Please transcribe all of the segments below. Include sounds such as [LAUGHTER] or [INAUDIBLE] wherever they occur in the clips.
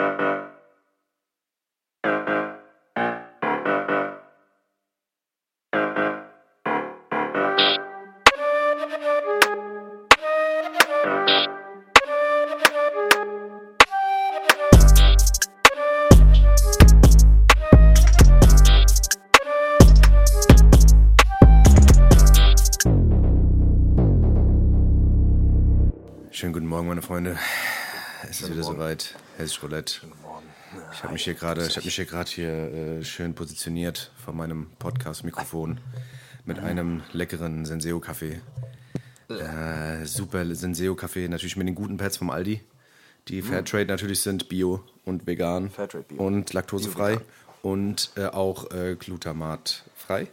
Schönen Hessisch Roulette. Ich habe mich hier gerade, ich habe mich hier gerade hier äh, schön positioniert vor meinem Podcast-Mikrofon mit einem leckeren Senseo-Kaffee. Äh, super Senseo-Kaffee, natürlich mit den guten Pads vom Aldi, die Fairtrade natürlich sind, Bio und vegan Fairtrade Bio. und laktosefrei und äh, auch äh, glutamatfrei.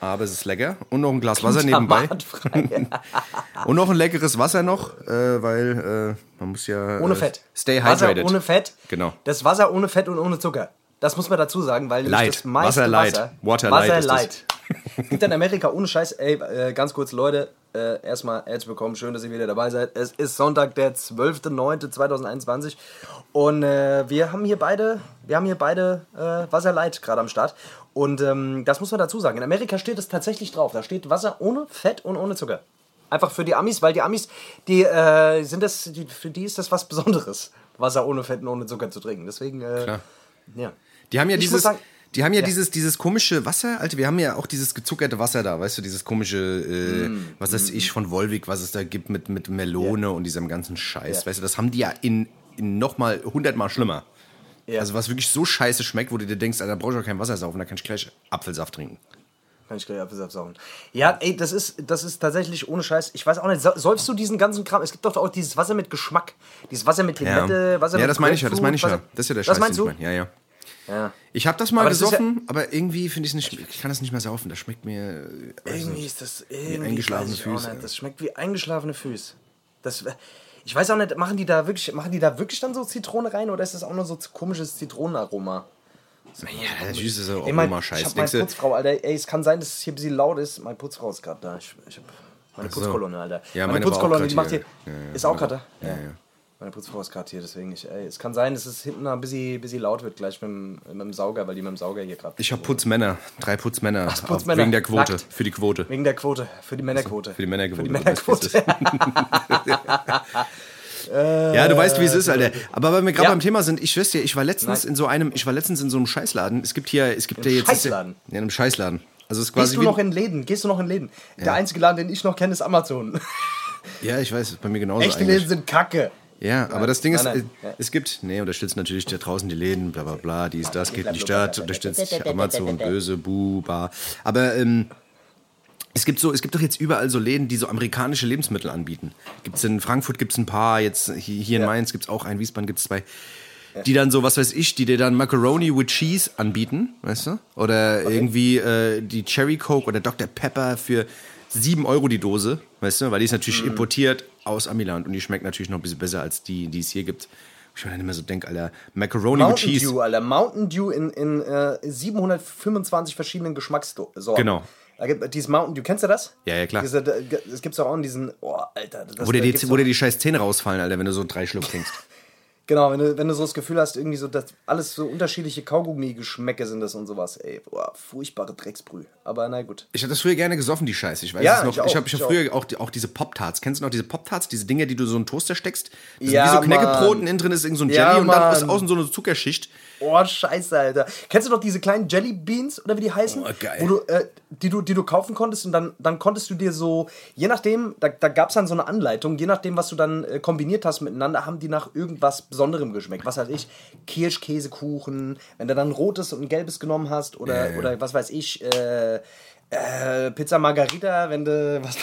Aber es ist lecker und noch ein Glas Wasser nebenbei. [LAUGHS] Und noch ein leckeres Wasser noch, äh, weil äh, man muss ja Ohne äh, Fett. Stay Wasser hydrated. ohne Fett. Genau. Das Wasser ohne Fett und ohne Zucker. Das muss man dazu sagen, weil Light. das meiste Wasser light. Wasser, Water Wasser light light. Gibt in Amerika ohne Scheiß, ey, äh, ganz kurz, Leute, äh, erstmal herzlich willkommen, schön, dass ihr wieder dabei seid. Es ist Sonntag, der 12.09.2021 und äh, wir haben hier beide, wir haben hier beide äh, Wasser light gerade am Start und ähm, das muss man dazu sagen. In Amerika steht es tatsächlich drauf, da steht Wasser ohne Fett und ohne Zucker. Einfach für die Amis, weil die Amis, die äh, sind das, die, für die ist das was Besonderes, Wasser ohne Fett und ohne Zucker zu trinken. Deswegen, äh, Klar. ja. Die haben ja Ich dieses, die haben ja, Ja. dieses, dieses komische Wasser, Alter, wir haben ja auch dieses gezuckerte Wasser da, weißt du, dieses komische, äh, Mm. was weiß ich, von Volvic, was es da gibt mit, mit Melone und diesem ganzen Scheiß, Ja. weißt du, das haben die ja in, in nochmal hundertmal schlimmer. Ja. Also was wirklich so scheiße schmeckt, wo du dir denkst, Alter, da brauch ich auch kein Wasser saufen, da kann ich gleich Apfelsaft trinken. Kann ich gleich Apfelsaft saugen. Ja, ey, das ist, das ist tatsächlich ohne Scheiß. Ich weiß auch nicht, säufst du diesen ganzen Kram? Es gibt doch auch dieses Wasser mit Geschmack. Dieses Wasser mit Limette, Wasser ja, mit das meine ich ja, das meine ich ja. Das ist ja der Das Scheiß, meinst den du? ich meine. Ja, ja. Ja. Ich habe das mal Aber das ist gesoffen, aber irgendwie finde ich es nicht, ich kann das nicht mehr saufen, das schmeckt mir, Irgendwie ist das irgendwie eingeschlafene ich auch Füße, nicht. ja. Das schmeckt wie eingeschlafene Füße. Das, ich weiß auch nicht, machen die da wirklich, machen die da wirklich dann so Zitrone rein oder ist das auch nur so komisches Zitronenaroma? Ja, natürlich ist das auch immer ich scheiß. hab meine Putzfrau, Alter, ey, es kann sein, dass es hier ein bisschen laut ist. Meine Putzfrau ist gerade da. Ich, ich hab meine so. Putzkolonne, Alter. Ja, meine, meine Putzkolonne, die macht hier. Ja, ja, ist auch gerade da? Ja, ja. Meine Putzfrau ist gerade hier, deswegen, ich, ey, es kann sein, dass es hinten ein bisschen, bisschen laut wird, gleich mit dem, mit dem Sauger, weil die mit dem Sauger hier gerade. Ich habe Putzmänner, drei Putzmänner, Ach, Putzmänner, wegen der Quote, nackt. für die Quote. Wegen der Quote, für die Männerquote. Für die Männerquote. Für die Männerquote. [LAUGHS] Ja, du weißt, wie es ist, Alter. Aber weil wir gerade Ja. beim Thema sind, ich schwör's dir, ich war letztens Nein. in so einem, ich war letztens in so einem Scheißladen. Es gibt hier, es gibt ja jetzt. Scheißladen? Ja, in einem Scheißladen. Also es ist quasi Gehst du noch in Läden? Gehst du noch in Läden? Der einzige Laden, den ich noch kenne, ist Amazon. Ja, ich weiß, bei mir genauso Echte eigentlich. Läden sind kacke. Ja, aber das Ding ist, nein, äh, ja. es gibt, nee, unterstützt natürlich da draußen die Läden, bla bla bla, dies, das, geht in die. Stadt, unterstützt [LAUGHS] Amazon, böse, bu, ba. Aber ähm, es gibt so, es gibt doch jetzt überall so Läden, die so amerikanische Lebensmittel anbieten. Gibt's in Frankfurt gibt's ein paar, jetzt hier, hier in Ja. Mainz gibt's auch einen, Wiesbaden gibt's zwei. Die dann so, was weiß ich, die dir dann Macaroni with Cheese anbieten, weißt du? Oder irgendwie äh, die Cherry Coke oder Dr. Pepper für 7 Euro die Dose, weißt du? Weil die ist natürlich Mhm. importiert aus Amiland und die schmeckt natürlich noch ein bisschen besser als die, die es hier gibt. Ich dann immer so denke, Alter, Macaroni with Mountain Cheese. Dew, Alter. Mountain Dew in, in äh, 725 verschiedenen Geschmackssorten. Genau. Da gibt, dieses Mountain Dew, kennst du das? Ja, ja, klar. Diese, das gibt's auch in diesen, oh, Alter. Das, Wo dir, die, wo dir die scheiß Zähne rausfallen, Alter, wenn du so drei Schluck trinkst. [LAUGHS] Genau, wenn du, wenn du so das Gefühl hast, irgendwie so, dass alles so unterschiedliche Kaugummi-Geschmäcke sind das und sowas, ey. Boah, furchtbare Drecksbrühe. Aber na gut. Ich habe das früher gerne gesoffen, die Scheiße. Ich weiß Ja, es noch. ich Ich habe ich hab früher auch, auch diese Pop-Tarts. Kennst du noch diese Pop-Tarts? Diese Dinger, die du so in einen Toaster steckst? Das Ja, sind wie so Knäckebrot und innen drin ist irgend so ein Ja, Jelly und dann ist außen so eine Zuckerschicht. Oh, scheiße, Alter. Kennst du noch diese kleinen Jelly Beans oder wie die heißen? Oh, geil. Wo du, äh, die, du, die du kaufen konntest und dann, dann konntest du dir so, je nachdem, da, da gab es dann so eine Anleitung, je nachdem, was du dann äh, kombiniert hast miteinander, haben die nach irgendwas Besonderem geschmeckt. Was weiß ich, Kirschkäsekuchen, wenn du dann ein rotes und ein gelbes genommen hast oder, Ja, ja. oder was weiß ich, äh, äh, Pizza Margarita, wenn du [LAUGHS] was.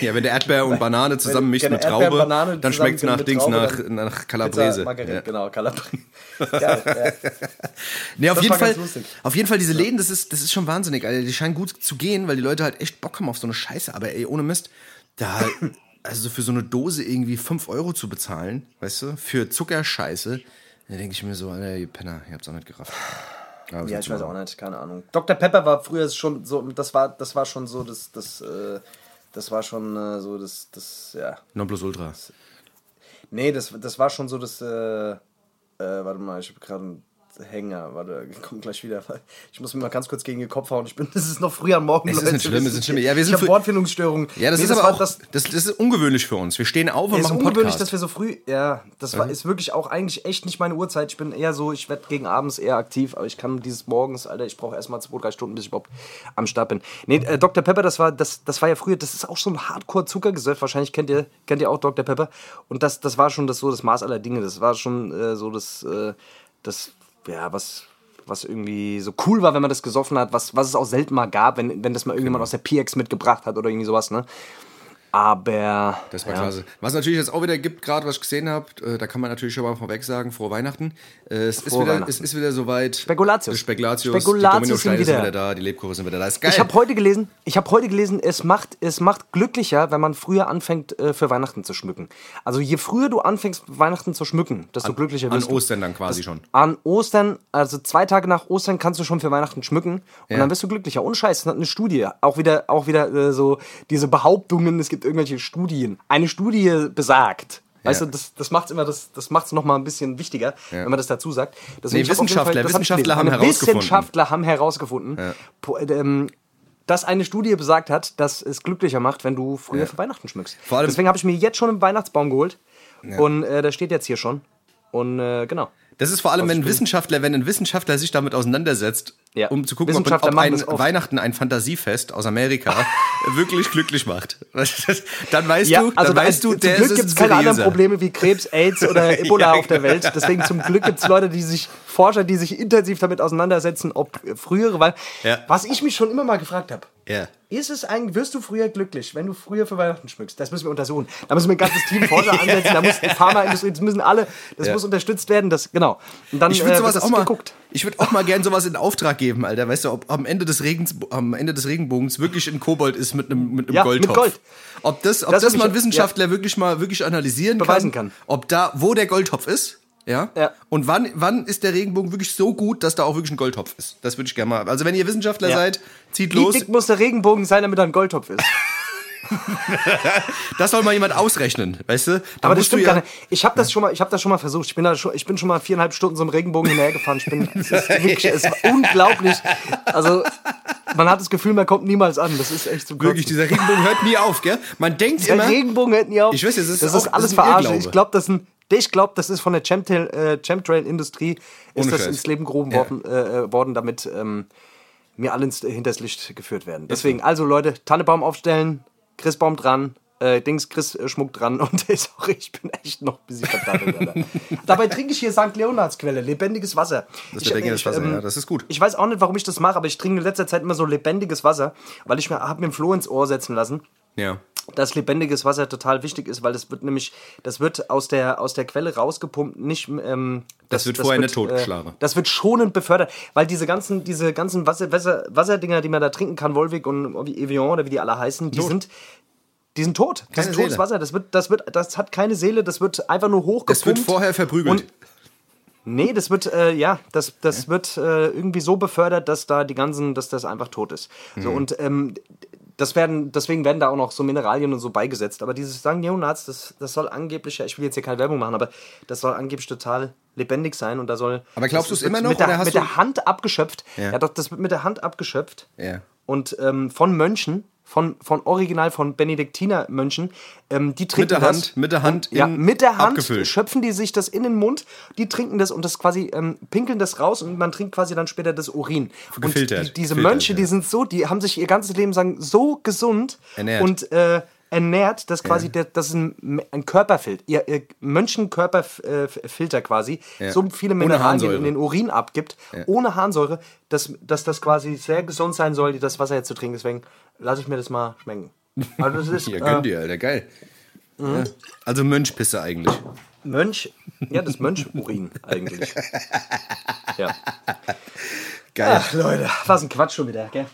Ja, wenn du Erdbeer und Banane zusammen mischt mit Traube, Banane dann schmeckt es nach Dings, Traube, nach, nach Calabrese. Margarita, Ja. genau, Calabrese. [LAUGHS] Geil, ja. Nee, auf Das jeden, Fall, auf jeden Fall, diese Läden, das ist, das ist schon wahnsinnig. Alter. Die scheinen gut zu gehen, weil die Leute halt echt Bock haben auf so eine Scheiße. Aber ey, ohne Mist, da, [LAUGHS] also für so eine Dose irgendwie 5 Euro zu bezahlen, weißt du, für Zuckerscheiße, da denke ich mir so, Alter, ihr Penner, ihr habt's auch nicht gerafft. Was Ja, ich weiß auch nicht, keine Ahnung. Dr. Pepper war früher schon so, das war, das war schon so, das, das, äh, das war schon äh, so, das, das, ja. Nonplusultra. Nee, das, das war schon so das, äh, Äh, warte mal, ich habe gerade einen Hänger. Warte, [LAUGHS] kommt gleich wieder. Ich muss mir mal ganz kurz gegen den Kopf hauen. Ich bin, [LAUGHS] das ist noch früh am Morgen. Es ist nicht schlimm, es ist nicht schlimm. Ja, wir sind ich habe Wortfindungsstörungen. Ja, das Nee, ist aber war auch, das, das, das ist ungewöhnlich für uns. Wir stehen auf und ist machen ungewöhnlich, Podcast. dass wir so früh. Ja, das war, ist wirklich auch eigentlich echt nicht meine Uhrzeit. Ich bin eher so, ich werde gegen abends eher aktiv, aber ich kann dieses Morgens, Alter, ich brauche erstmal zwei, drei Stunden, bis ich überhaupt am Start bin. Nee, äh, Dr. Pepper, das war, das, das war ja früher, das ist auch so ein Hardcore-Zuckergesöff. Wahrscheinlich kennt ihr, kennt ihr auch Dr. Pepper. Und das, das war schon das so das Maß aller Dinge. Das war schon äh, so das, äh, das, ja, was. Was irgendwie so cool war, wenn man das gesoffen hat, was, was es auch selten mal gab, wenn, wenn das mal irgendjemand aus der PX mitgebracht hat oder irgendwie sowas, ne? Aber. Das war ja. klasse. Was natürlich jetzt auch wieder gibt, gerade was ich gesehen habe, äh, da kann man natürlich schon mal vorweg sagen, frohe Weihnachten. Äh, es, ist Frohe wieder, Weihnachten. es ist wieder soweit. Spekulatius. Die Spekulatius, Spekulatius die Dominosteine sind sind wieder- wieder da, die Lebkuchen sind wieder da. Ist geil. Ich habe heute gelesen, ich habe heute gelesen, es macht, es macht glücklicher, wenn man früher anfängt, äh, für Weihnachten zu schmücken. Also je früher du anfängst, Weihnachten zu schmücken, desto glücklicher An wirst du. Ostern dann quasi schon. An Ostern, also zwei Tage nach Ostern kannst du schon für Weihnachten schmücken und Ja. dann wirst du glücklicher. Ohne Scheiß, das hat eine Studie. Auch wieder, auch wieder äh, so diese Behauptungen, es gibt irgendwelche Studien. Eine Studie besagt. Weißt Ja. du, das, das macht es immer, das, das macht's noch mal ein bisschen wichtiger, wenn man das dazu sagt. Deswegen, Nee, auf jeden Wissenschaftler- hab Wissenschaftler haben herausgefunden. Wissenschaftler haben herausgefunden, ähm, dass eine Studie besagt hat, dass es glücklicher macht, wenn du früher für Weihnachten schmückst. Vor allem- Deswegen habe ich mir jetzt schon einen Weihnachtsbaum geholt und äh, der steht jetzt hier schon. Und äh, genau. Das ist vor allem, wenn ein Wissenschaftler, wenn ein Wissenschaftler sich damit auseinandersetzt, Ja. um zu gucken, ob, ob ein. Weihnachten ein Fantasiefest aus Amerika [LAUGHS] wirklich glücklich macht. dann weißt Ja, du, also dann weißt du, zum der Glück gibt es keine anderen. Probleme wie Krebs, AIDS oder [LAUGHS] Ebola Ja, auf der Welt. Deswegen zum Glück gibt es Leute, die sich, Forscher, die sich intensiv damit auseinandersetzen, ob frühere, weil, Ja. was ich mich schon immer mal gefragt habe, Ja. Ist es eigentlich, wirst du früher glücklich, wenn du früher für Weihnachten schmückst? Das müssen wir untersuchen. Da müssen wir ein ganzes Team Forscher ansetzen, da muss die Pharmaindustrie, das müssen alle, das Ja. muss unterstützt werden, das, genau. Und dann Ich würde äh, sowas das auch mal, geguckt. ich würde auch mal gern sowas in Auftrag geben, Alter. Weißt du, ob am Ende des Regens, am Ende des Regenbogens wirklich ein Kobold ist mit einem mit einem Ja, mit Goldtopf. Gold. Ob das, ob Das das, mal ein Wissenschaftler wirklich mal wirklich analysieren Beweisen kann. Ob da, wo der Goldtopf ist. Ja? Ja. Und wann, wann ist der Regenbogen wirklich so gut, dass da auch wirklich ein Goldtopf ist? Das würde ich gerne mal. Also wenn ihr Wissenschaftler Ja. seid, zieht Wie los. dick muss der Regenbogen sein, damit er ein Goldtopf ist? [LAUGHS] Das soll mal jemand ausrechnen, weißt du? Da Aber das stimmt ja, gar nicht. Ich habe das schon mal, ich habe das schon mal versucht. Ich bin da schon, ich bin schon mal viereinhalb Stunden so einem Regenbogen hinterhergefahren. Ich bin, es ist wirklich, es war [LAUGHS] unglaublich. Also man hat das Gefühl, man kommt niemals an. Das ist echt so Wirklich, dieser Regenbogen hört nie auf, gell? Man denkt Der immer. Regenbogen hört nie auf. Ich weiß, das ist das auch- ist alles das ist ein. Ich glaube, das sind ich glaube, das ist von der Chemtrail, äh, Chemtrail-Industrie ist Ohne das Scheiß. ins Leben gerufen Ja. worden, äh, worden, damit ähm, mir alle ins, hinters Licht geführt werden. Deswegen, also Leute, Tannebaum aufstellen, Christbaum dran, äh, Dings, Chris äh, Schmuck dran [LAUGHS] und sorry, ich bin echt noch ein bisschen Alter. [LAUGHS] Dabei trinke ich hier St. Leonards Quelle, lebendiges Wasser. Das Ich- lebendiges ich, Wasser, ähm, ja, das ist gut. Ich weiß auch nicht, warum ich das mache, aber ich trinke in letzter Zeit immer so lebendiges Wasser, weil ich mir, habe mir ein Floh ins Ohr setzen lassen Ja. Dass lebendiges Wasser total wichtig ist, weil das wird nämlich, das wird aus der, aus der Quelle rausgepumpt, nicht, ähm, Das wird vorher nicht totgeschlagen. Äh, das wird schonend befördert, weil diese ganzen, diese ganzen Wasser, Wasser, Wasserdinger, die man da trinken kann, Wolwig und Evian oder wie die alle heißen, die Tot. sind, die sind tot. Das Keine ist totes Seele. Wasser. Das wird, das wird, das hat keine Seele. Das wird einfach nur hochgepumpt. Das wird vorher verprügelt. Nee, das wird, äh, ja, das, das wird äh, irgendwie so befördert, dass da die ganzen, dass das einfach tot ist. So, Mhm. und ähm, das werden, deswegen werden da auch noch so Mineralien und so beigesetzt. Aber dieses St. Neonats, das, das soll angeblich, ja, ich will jetzt hier keine Werbung machen, aber das soll angeblich total lebendig sein und da soll. Aber glaubst das du's immer noch, Mit, der, mit du- der Hand abgeschöpft. Ja. Ja. doch, das wird mit der Hand abgeschöpft. Ja. Und ähm, von Mönchen, von, von Original von Benediktinermönchen, ähm, die trinken der das. Hand, mit der Hand ja, in- mit der Hand abgefüllt. schöpfen die sich das in den Mund, die trinken das und das quasi ähm, pinkeln das raus und man trinkt quasi dann später das Urin. Gefiltert. Und die, diese Gefiltert, Mönche, ja. die sind so, die haben sich ihr ganzes Leben lang so gesund Ernährt. und äh, ernährt, dass quasi der, das ist ein, ein Körperfilter, ihr, ihr Mönchenkörperfilter quasi, Ja. so viele Mineralien in den Urin abgibt, ohne Harnsäure, dass, dass das quasi sehr gesund sein soll, das Wasser jetzt zu trinken. Deswegen lasse ich mir das mal schmecken. Also das ist [LAUGHS] Ja, äh, gönn dir, Alter, geil. Ja. Also Mönchpisse eigentlich. Mönch, ja, das Mönchurin eigentlich. [LAUGHS] Ja. Geil. Ach, Leute, was ein Quatsch schon wieder, gell?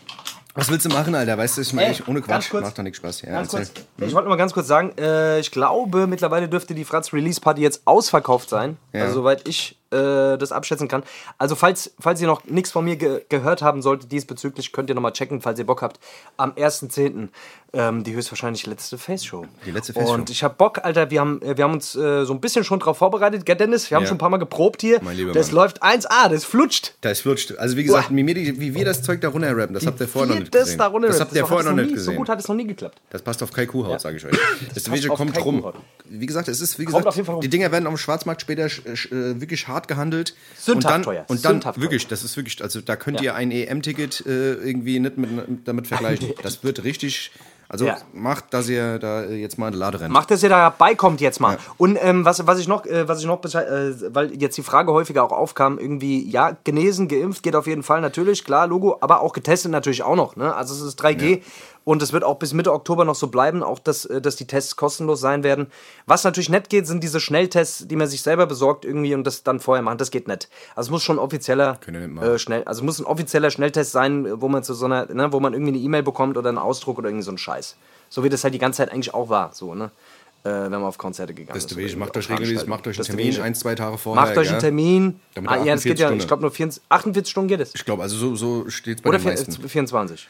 Was willst du machen, Alter? Weißt du, ich meine, ohne Quatsch kurz. macht doch nichts Spaß. Ja, kurz. Ich wollte mal ganz kurz sagen, äh, ich glaube, mittlerweile dürfte die Fratz Release Party jetzt ausverkauft sein. Ja. Also soweit ich äh, das abschätzen kann. Also falls, falls ihr noch nichts von mir ge gehört haben solltet diesbezüglich, könnt ihr nochmal checken, falls ihr Bock habt. Am 1.10. Ähm, die höchstwahrscheinlich letzte Face-Show. Die letzte Face-Show. Und ich hab Bock, Alter, wir haben, äh, wir haben uns äh, so ein bisschen schon drauf vorbereitet, gell Dennis? Wir haben Ja. schon ein paar Mal geprobt hier. Mein lieber das Mann. läuft 1A, das flutscht. Da ist flutscht. Also wie gesagt, wie, mir die, wie wir das Zeug da runterrappen, das habt ihr vorher noch nicht das gesehen. da das habt ihr vorher noch nicht gesehen. So gut hat es noch nie geklappt. Das passt auf Kai Kuhhaut, sage ich euch. [LAUGHS] Das, auf kommt rum. Wie gesagt, es ist wie gesagt, die Dinger werden am Schwarzmarkt später sch- äh, wirklich hart gehandelt. Sündhaft und dann, teuer. Und dann Sündhaft wirklich, das ist wirklich, also da könnt Ja. ihr ein EM-Ticket äh, irgendwie nicht mit, damit vergleichen. [LAUGHS] Das wird richtig. Also Ja. macht, dass ihr da äh, jetzt mal in die Lade rennt. Macht, dass ihr da beikommt jetzt mal. Und ähm, was, was ich noch, äh, was ich noch, äh, weil jetzt die Frage häufiger auch aufkam, irgendwie, ja, genesen, geimpft geht auf jeden Fall natürlich, klar, Logo, aber auch getestet natürlich auch noch. Ne? Also es ist 3G und es wird auch bis Mitte Oktober noch so bleiben, auch dass, äh, dass die Tests kostenlos sein werden. Was natürlich nicht geht, sind diese Schnelltests, die man sich selber besorgt irgendwie und das dann vorher machen. Das geht nicht. Also es muss schon offizieller äh, schnell, also muss ein offizieller Schnelltest sein, wo man zu so einer, ne, wo man irgendwie eine E-Mail bekommt oder einen Ausdruck oder irgendwie so einen Scheiß. So wie das halt die ganze Zeit eigentlich auch war, so, ne? Äh, wenn man auf Konzerte gegangen Das ist. wichtig. Macht euch regelmäßig, macht euch einen Termin ein, zwei Tage vorher. Macht euch einen? Termin. Damit Ah, ja, das geht 48 ja, Stunden. ich glaube nur 24, 48 Stunden geht es. Ich glaube, also so, so steht es bei Oder den meisten. äh, 24.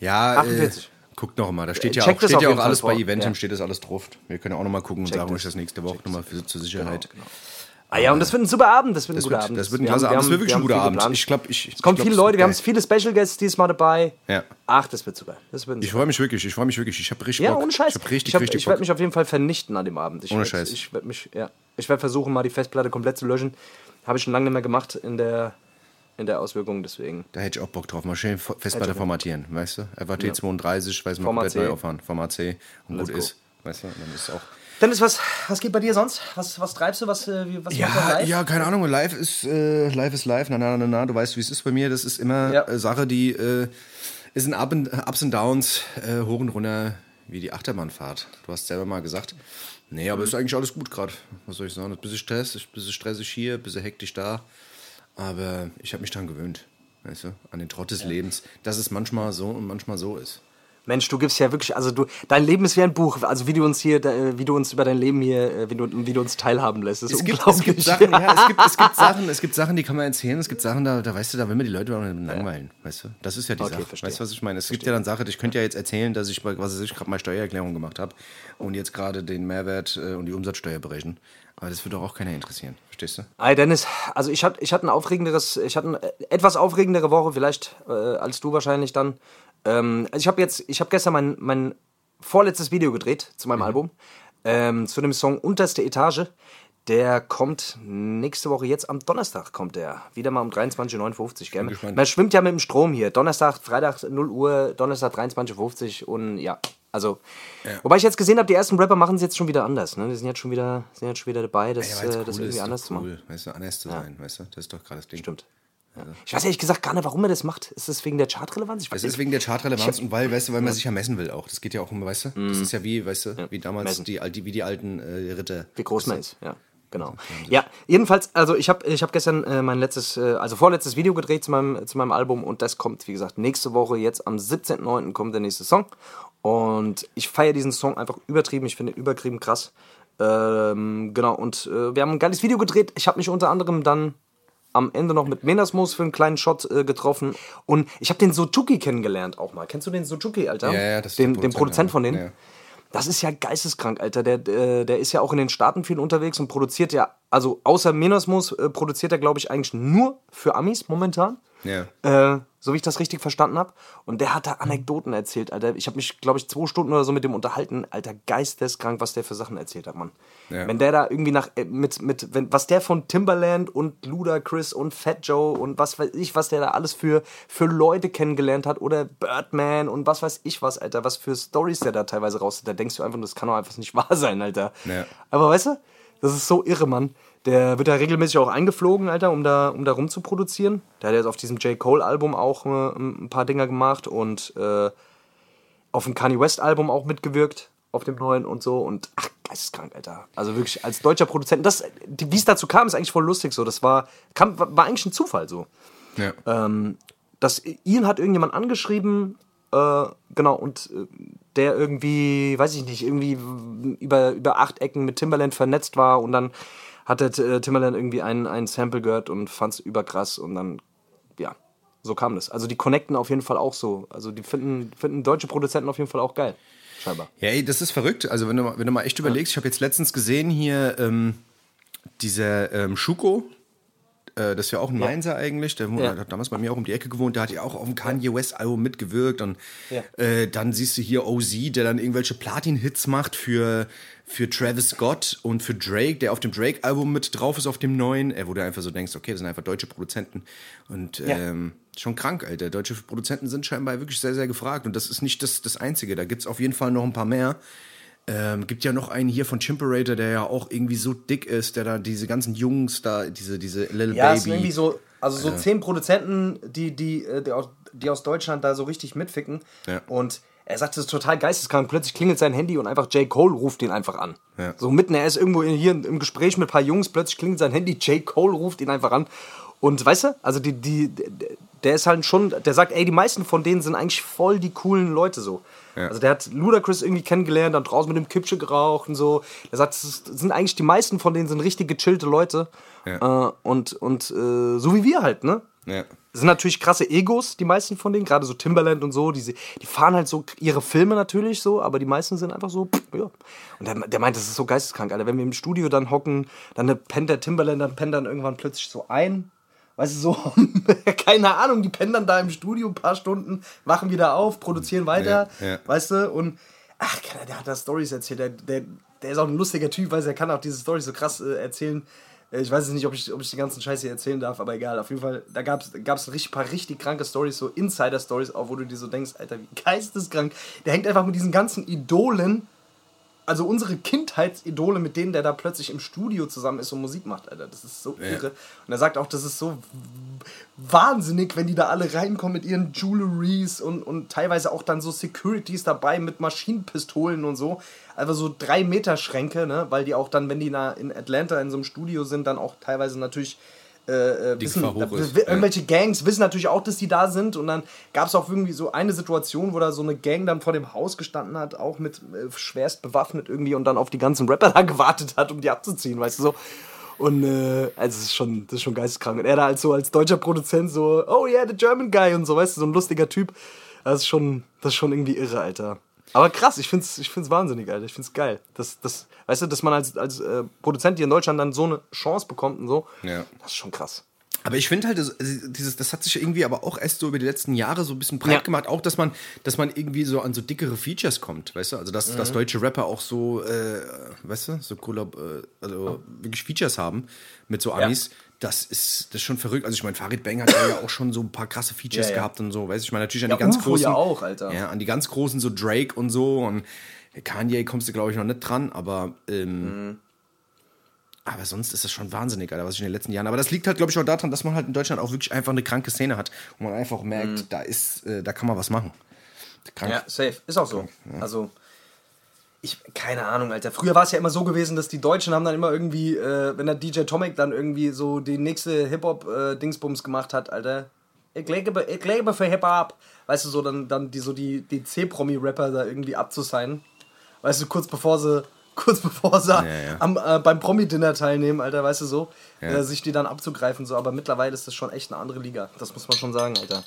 Ja, 48. Äh, guckt noch mal. Da steht ja Checkt auch, steht ja auch Fall alles bei vor. Eventim, Ja. steht das alles drauf. Wir können ja auch noch mal gucken und Checkt sagen es. euch das nächste Woche nochmal für, zur Sicherheit. Ah ja, und das wird ein super Abend. Das wird ein Das guter wird, Abend. das wird ein klasse Abend. Das wird wirklich wir ein guter Abend. geplant. Ich glaube, ich. Es kommen viele Leute, wir haben viele Special Guests diesmal dabei. Ja. Ach, das wird super. Das wird Ich freue mich wirklich. Ich freue mich wirklich. Ich habe richtig Ja, Bock. ohne Scheiß. Ich richtig, ich hab, richtig ich werde mich auf jeden Fall vernichten an dem Abend. Ich Ohne werd, Scheiß. Ich werde mich, ja. Ich werde versuchen, mal die Festplatte komplett zu löschen. Habe ich schon lange nicht mehr gemacht in der, in der Auswirkung, deswegen. Da hätte ich auch Bock drauf. Mal schön Festplatte formatieren, weißt du? FAT 32, weiß man komplett neu auffahren. Format C. Und gut go. ist. Weißt du? Dann ist auch. Dennis, was, was geht bei dir sonst? Was, was treibst du? Was, äh, wie- was Ja, live? ja, keine Ahnung. Live ist, äh, live ist live. Na, na, na, na. Du weißt, wie es ist bei mir. Das ist immer Ja. äh, Sache, die äh, ist ein Up and, Ups und Downs, äh, hoch und runter, wie die Achterbahnfahrt. Du hast selber mal gesagt. Nee, aber ist eigentlich alles gut gerade. Was soll ich sagen? Ein bisschen Stress, ein bisschen stressig hier, ein bisschen hektisch da. Aber ich habe mich dran gewöhnt. Weißt du? An den Trott des Lebens. Dass es manchmal so und manchmal so ist. Mensch, du gibst ja wirklich, also du, dein Leben ist wie ein Buch. Also wie du uns hier, wie du uns über dein Leben hier, äh, wie du, wie du uns teilhaben lässt. Ist Es gibt, es unglaublich. gibt Sachen, ja, es gibt, es gibt [LAUGHS] Sachen, es gibt Sachen, die kann man erzählen. Es gibt Sachen, da, da weißt du, da will man die Leute auch nicht langweilen, weißt du? Das ist ja die Okay, Sache. verstehe. Weißt du, was ich meine? Es gibt ja dann Sachen, ich könnte ja jetzt erzählen, dass ich, was weiß ich, gerade mal Steuererklärung gemacht habe und jetzt gerade den Mehrwert äh, und die Umsatzsteuer berechnen. Aber das würde doch auch keiner interessieren, verstehst du? Ey, Dennis, also ich hatte ich hatte ein aufregenderes, ich hatte eine äh, etwas aufregendere Woche vielleicht äh, als du wahrscheinlich dann. Ähm, also ich habe jetzt, ich habe gestern mein, mein vorletztes Video gedreht zu Mhm. meinem Album, ähm, zu dem Song Unterste Etage. Der kommt nächste Woche jetzt am Donnerstag kommt der. Wieder mal um 23.59 Uhr. Man schwimmt ja mit dem Strom hier. Donnerstag, Freitag 0 Uhr, Donnerstag 23.50 Uhr und ja. Also, wobei ich jetzt gesehen habe, die ersten Rapper machen es jetzt schon wieder anders. Ne? Die sind jetzt schon wieder, sind jetzt schon wieder dabei, das, Ja, äh, das cool irgendwie ist, anders doch zu machen. cool, weißt du, anders zu sein, weißt du? Das ist doch gerade das Ding. Stimmt. Ich weiß ehrlich gesagt gar nicht, warum er das macht. Ist das wegen der Chartrelevanz? Ich weiß Es ist wegen der Chartrelevanz und weil, weißt du, weil man sich ja messen will auch. Das geht ja auch um, weißt du? Das ist ja wie, weißt du, wie damals die, alti- wie die alten äh, Ritter. wie groß man ist. Ja, genau. Ja, jedenfalls, also ich habe ich hab gestern äh, mein letztes, äh, also vorletztes Video gedreht zu meinem, zu meinem Album und das kommt, wie gesagt, nächste Woche, jetzt am 17.09. kommt der nächste Song. Und ich feiere diesen Song einfach übertrieben. Ich finde ihn übertrieben krass. Ähm, genau, und äh, wir haben ein geiles Video gedreht. Ich habe mich unter anderem dann am Ende noch mit Menasmus für einen kleinen Shot äh, getroffen. Und ich habe den Sojuki kennengelernt auch mal. Kennst du den Sojuki, Alter? Ja, ja, das ist den, der den Produzent Produzent, von denen. Ja. Das ist ja geisteskrank, Alter. Der, der, der ist ja auch in den Staaten viel unterwegs und produziert ja, also außer Menasmus äh, produziert er, glaube ich, eigentlich nur für Amis momentan. Ja. Äh, so wie ich das richtig verstanden habe. Und der hat da Anekdoten erzählt, Alter. Ich habe mich, glaube ich, zwei Stunden oder so mit dem unterhalten. Alter, geisteskrank, was der für Sachen erzählt hat, Mann. Ja. Wenn der da irgendwie nach, äh, mit, mit, wenn, was der von Timberland und Ludacris und Fat Joe und was weiß ich, was der da alles für, für Leute kennengelernt hat oder Birdman und was weiß ich was, Alter, was für Stories der da teilweise raus Da denkst du einfach, das kann doch einfach nicht [LAUGHS] wahr sein, Alter. Ja. Aber weißt du, das ist so irre, Mann. Der wird da regelmäßig auch eingeflogen, Alter, um da, um da rumzuproduzieren. Der hat jetzt auf diesem J. Cole-Album auch äh, ein paar Dinger gemacht und äh, auf dem Kanye West-Album auch mitgewirkt, auf dem neuen und so. Und ach, geisteskrank, Alter. Also wirklich als deutscher Produzent. Das, wie es dazu kam, ist eigentlich voll lustig so. Das war, kam, war eigentlich ein Zufall so Ja. ähm, dass ihn hat irgendjemand angeschrieben, äh, genau, und äh, der irgendwie, weiß ich nicht, irgendwie über, über acht Ecken mit Timberland vernetzt war und dann hat der äh, Timberland irgendwie ein, ein Sample gehört und fand es überkrass und dann, ja, so kam das. Also die connecten auf jeden Fall auch so. Also die finden, finden deutsche Produzenten auf jeden Fall auch geil. Scheinbar. Ja, ey, das ist verrückt. Also wenn du, mal- wenn du mal echt überlegst, ich habe jetzt letztens gesehen hier ähm, dieser ähm, Schuko, äh, das ist ja auch ein Mainzer eigentlich, der Ja. hat damals bei mir auch um die Ecke gewohnt, der hat ja auch auf dem Kanye West Album mitgewirkt und Ja. äh, dann siehst du hier OZ, der dann irgendwelche Platin-Hits macht für, für Travis Scott und für Drake, der auf dem Drake-Album mit drauf ist, auf dem neuen, äh, wo du einfach so denkst, okay, das sind einfach deutsche Produzenten und Ja. ähm, schon krank, Alter. Deutsche Produzenten sind scheinbar wirklich sehr, sehr gefragt und das ist nicht das, das Einzige, da gibt's auf jeden Fall noch ein paar mehr. Ähm, gibt ja noch einen hier von Chimperator, der ja auch irgendwie so dick ist, der da diese ganzen Jungs da, diese, diese Little Ja, es sind Baby. irgendwie so, also so zehn Produzenten, die, die, äh, die, aus, die aus Deutschland da so richtig mitficken. Ja. Und er sagt, das ist total geisteskrank. Plötzlich klingelt sein Handy und einfach J. Cole ruft ihn einfach an. Ja. So mitten, er ist irgendwo hier im Gespräch mit ein paar Jungs, plötzlich klingelt sein Handy, J. Cole ruft ihn einfach an. Und weißt du, also die, die, der ist halt schon, der sagt, ey, die meisten von denen sind eigentlich voll die coolen Leute so. Ja. Also der hat Ludacris irgendwie kennengelernt, dann draußen mit dem Kippsche geraucht und so. Er sagt, sind eigentlich die meisten von denen sind richtig gechillte Leute. Ja. Äh, und und äh, so wie wir halt, ne? Ja. Das sind natürlich krasse Egos, die meisten von denen, gerade so Timberland und so, die, die fahren halt so ihre Filme natürlich so, aber die meisten sind einfach so, pff, ja. Und der, der meint, das ist so geisteskrank, Alter. Wenn wir im Studio dann hocken, dann pennt der Timberland, dann pennt dann irgendwann plötzlich so ein. Weißt du, so, [LAUGHS] keine Ahnung, die pennen dann da im Studio ein paar Stunden, wachen wieder auf, produzieren weiter, Ja, ja. weißt du, und ach, der hat da Stories erzählt, der, der, der ist auch ein lustiger Typ, weil er kann auch diese Stories so krass äh, erzählen. Äh, Ich weiß jetzt nicht, ob ich, ob ich die ganzen Scheiße hier erzählen darf, aber egal. Auf jeden Fall, da gab es ein richtig, paar richtig kranke Stories, so Insider-Stories, auch wo du dir so denkst, Alter, wie geisteskrank. Der hängt einfach mit diesen ganzen Idolen, also unsere Kindheitsidole, mit denen der da plötzlich im Studio zusammen ist und Musik macht, Alter. Das ist so irre. Und er sagt auch, das ist so wahnsinnig, wenn die da alle reinkommen mit ihren Jewelries und, und teilweise auch dann so Securities dabei mit Maschinenpistolen und so. Also so drei Meter Schränke, ne? Weil die auch dann, wenn die da in Atlanta in so einem Studio sind, dann auch teilweise natürlich äh, äh, wissen, ja. irgendwelche Gangs wissen natürlich auch, dass die da sind und dann gab es auch irgendwie so eine Situation, wo da so eine Gang dann vor dem Haus gestanden hat, auch mit äh, schwerst bewaffnet irgendwie und dann auf die ganzen Rapper [LAUGHS] da gewartet hat, um die abzuziehen, weißt du so. Und äh, also das ist schon, das ist schon geisteskrank. Und er da halt so als deutscher Produzent so, oh yeah, the German guy und so, weißt du, so ein lustiger Typ. Das ist schon, das ist schon irgendwie irre, Alter. Aber krass, ich find's, ich find's wahnsinnig, Alter. Ich find's geil. Das, das, weißt du, dass man als, als äh, Produzent hier in Deutschland dann so eine Chance bekommt und so, Ja. das ist schon krass. Aber ich finde halt, das, dieses, das hat sich irgendwie aber auch erst so über die letzten Jahre so ein bisschen breit Ja. gemacht, auch dass man, dass man irgendwie so an so dickere Features kommt, weißt du? Also dass, dass deutsche Rapper auch so, äh, weißt du, so Kollab, äh, also wirklich Features haben mit so Amis. Das ist, das ist schon verrückt. Also ich meine, Farid Bang hat ja auch schon so ein paar krasse Features Ja, ja. gehabt und so, weißt du? Ich meine natürlich an Ja, die ganz UFO großen. ja auch, Alter. Ja, an die ganz großen, so Drake und so und Kanye kommst du, glaube ich, noch nicht dran, aber ähm, Mhm. aber sonst ist das schon wahnsinnig, Alter, was ich in den letzten Jahren. Aber das liegt halt, glaube ich, auch daran, dass man halt in Deutschland auch wirklich einfach eine kranke Szene hat. Und man einfach merkt, da ist, äh, da kann man was machen. Krank. Ja, safe. Ist auch so. Also, ich, keine Ahnung, Alter. Früher war es ja immer so gewesen, dass die Deutschen haben dann immer irgendwie, äh, wenn der DJ Tomic dann irgendwie so die nächste Hip-Hop-Dingsbums gemacht hat, Alter. Ich lebe, ich lebe für Hip-Hop. Weißt du, so dann, dann die, so die, die C-Promi-Rapper da irgendwie abzusignen. Weißt du, kurz bevor sie, [LAUGHS] kurz bevor sie ja. Am, äh, beim Promi-Dinner teilnehmen, Alter, weißt du so, Ja. äh, sich die dann abzugreifen, so. Aber mittlerweile ist das schon echt eine andere Liga. Das muss man schon sagen, Alter.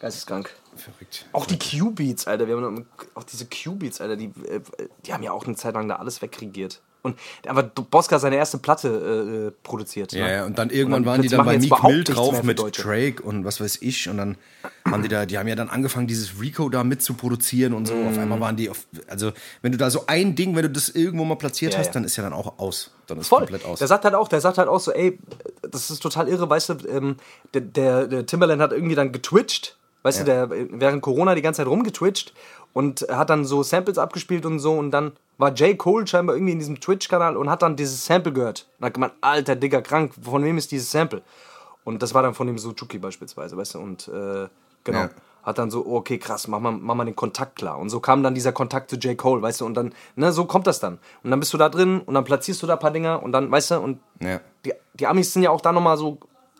Geisteskrank. Verrückt. Auch die Q-Beats, Alter. Wir haben auch diese Q-Beats, Alter, die, äh, die haben ja auch eine Zeit lang da alles wegregiert. Und aber Boska hat seine erste Platte äh, äh, produziert. Ja, ne? ja, und dann irgendwann Und dann waren die dann bei Meek Mill drauf mit Deutsche. Drake und was weiß ich. Und dann haben die da, die haben ja dann angefangen, dieses Rico da mitzuproduzieren und so. Auf Mhm. einmal waren die auf, also wenn du da so ein Ding, wenn du das irgendwo mal platziert Ja, hast, ja. dann ist ja dann auch aus. Dann ist Voll. komplett aus. Der sagt halt auch, der sagt halt auch so, ey, das ist total irre, weißt du, ähm, der, der, der Timberland hat irgendwie dann getwitcht, weißt du, der äh, während Corona die ganze Zeit rumgetwitcht und hat dann so Samples abgespielt und so und dann war J. Cole scheinbar irgendwie in diesem Twitch-Kanal und hat dann dieses Sample gehört. Und hat gemeint, alter, dicker, krank, von wem ist dieses Sample? Und das war dann von dem Suzuki beispielsweise, weißt du, und äh, genau. Ja. Hat dann so, okay, krass, mach mal, mach mal den Kontakt klar. Und so kam dann dieser Kontakt zu J. Cole, weißt du, und dann, ne, so kommt das dann. Und dann bist du da drin und dann platzierst du da ein paar Dinger und dann, weißt du, und Ja. die, die Amis sind ja auch da nochmal so,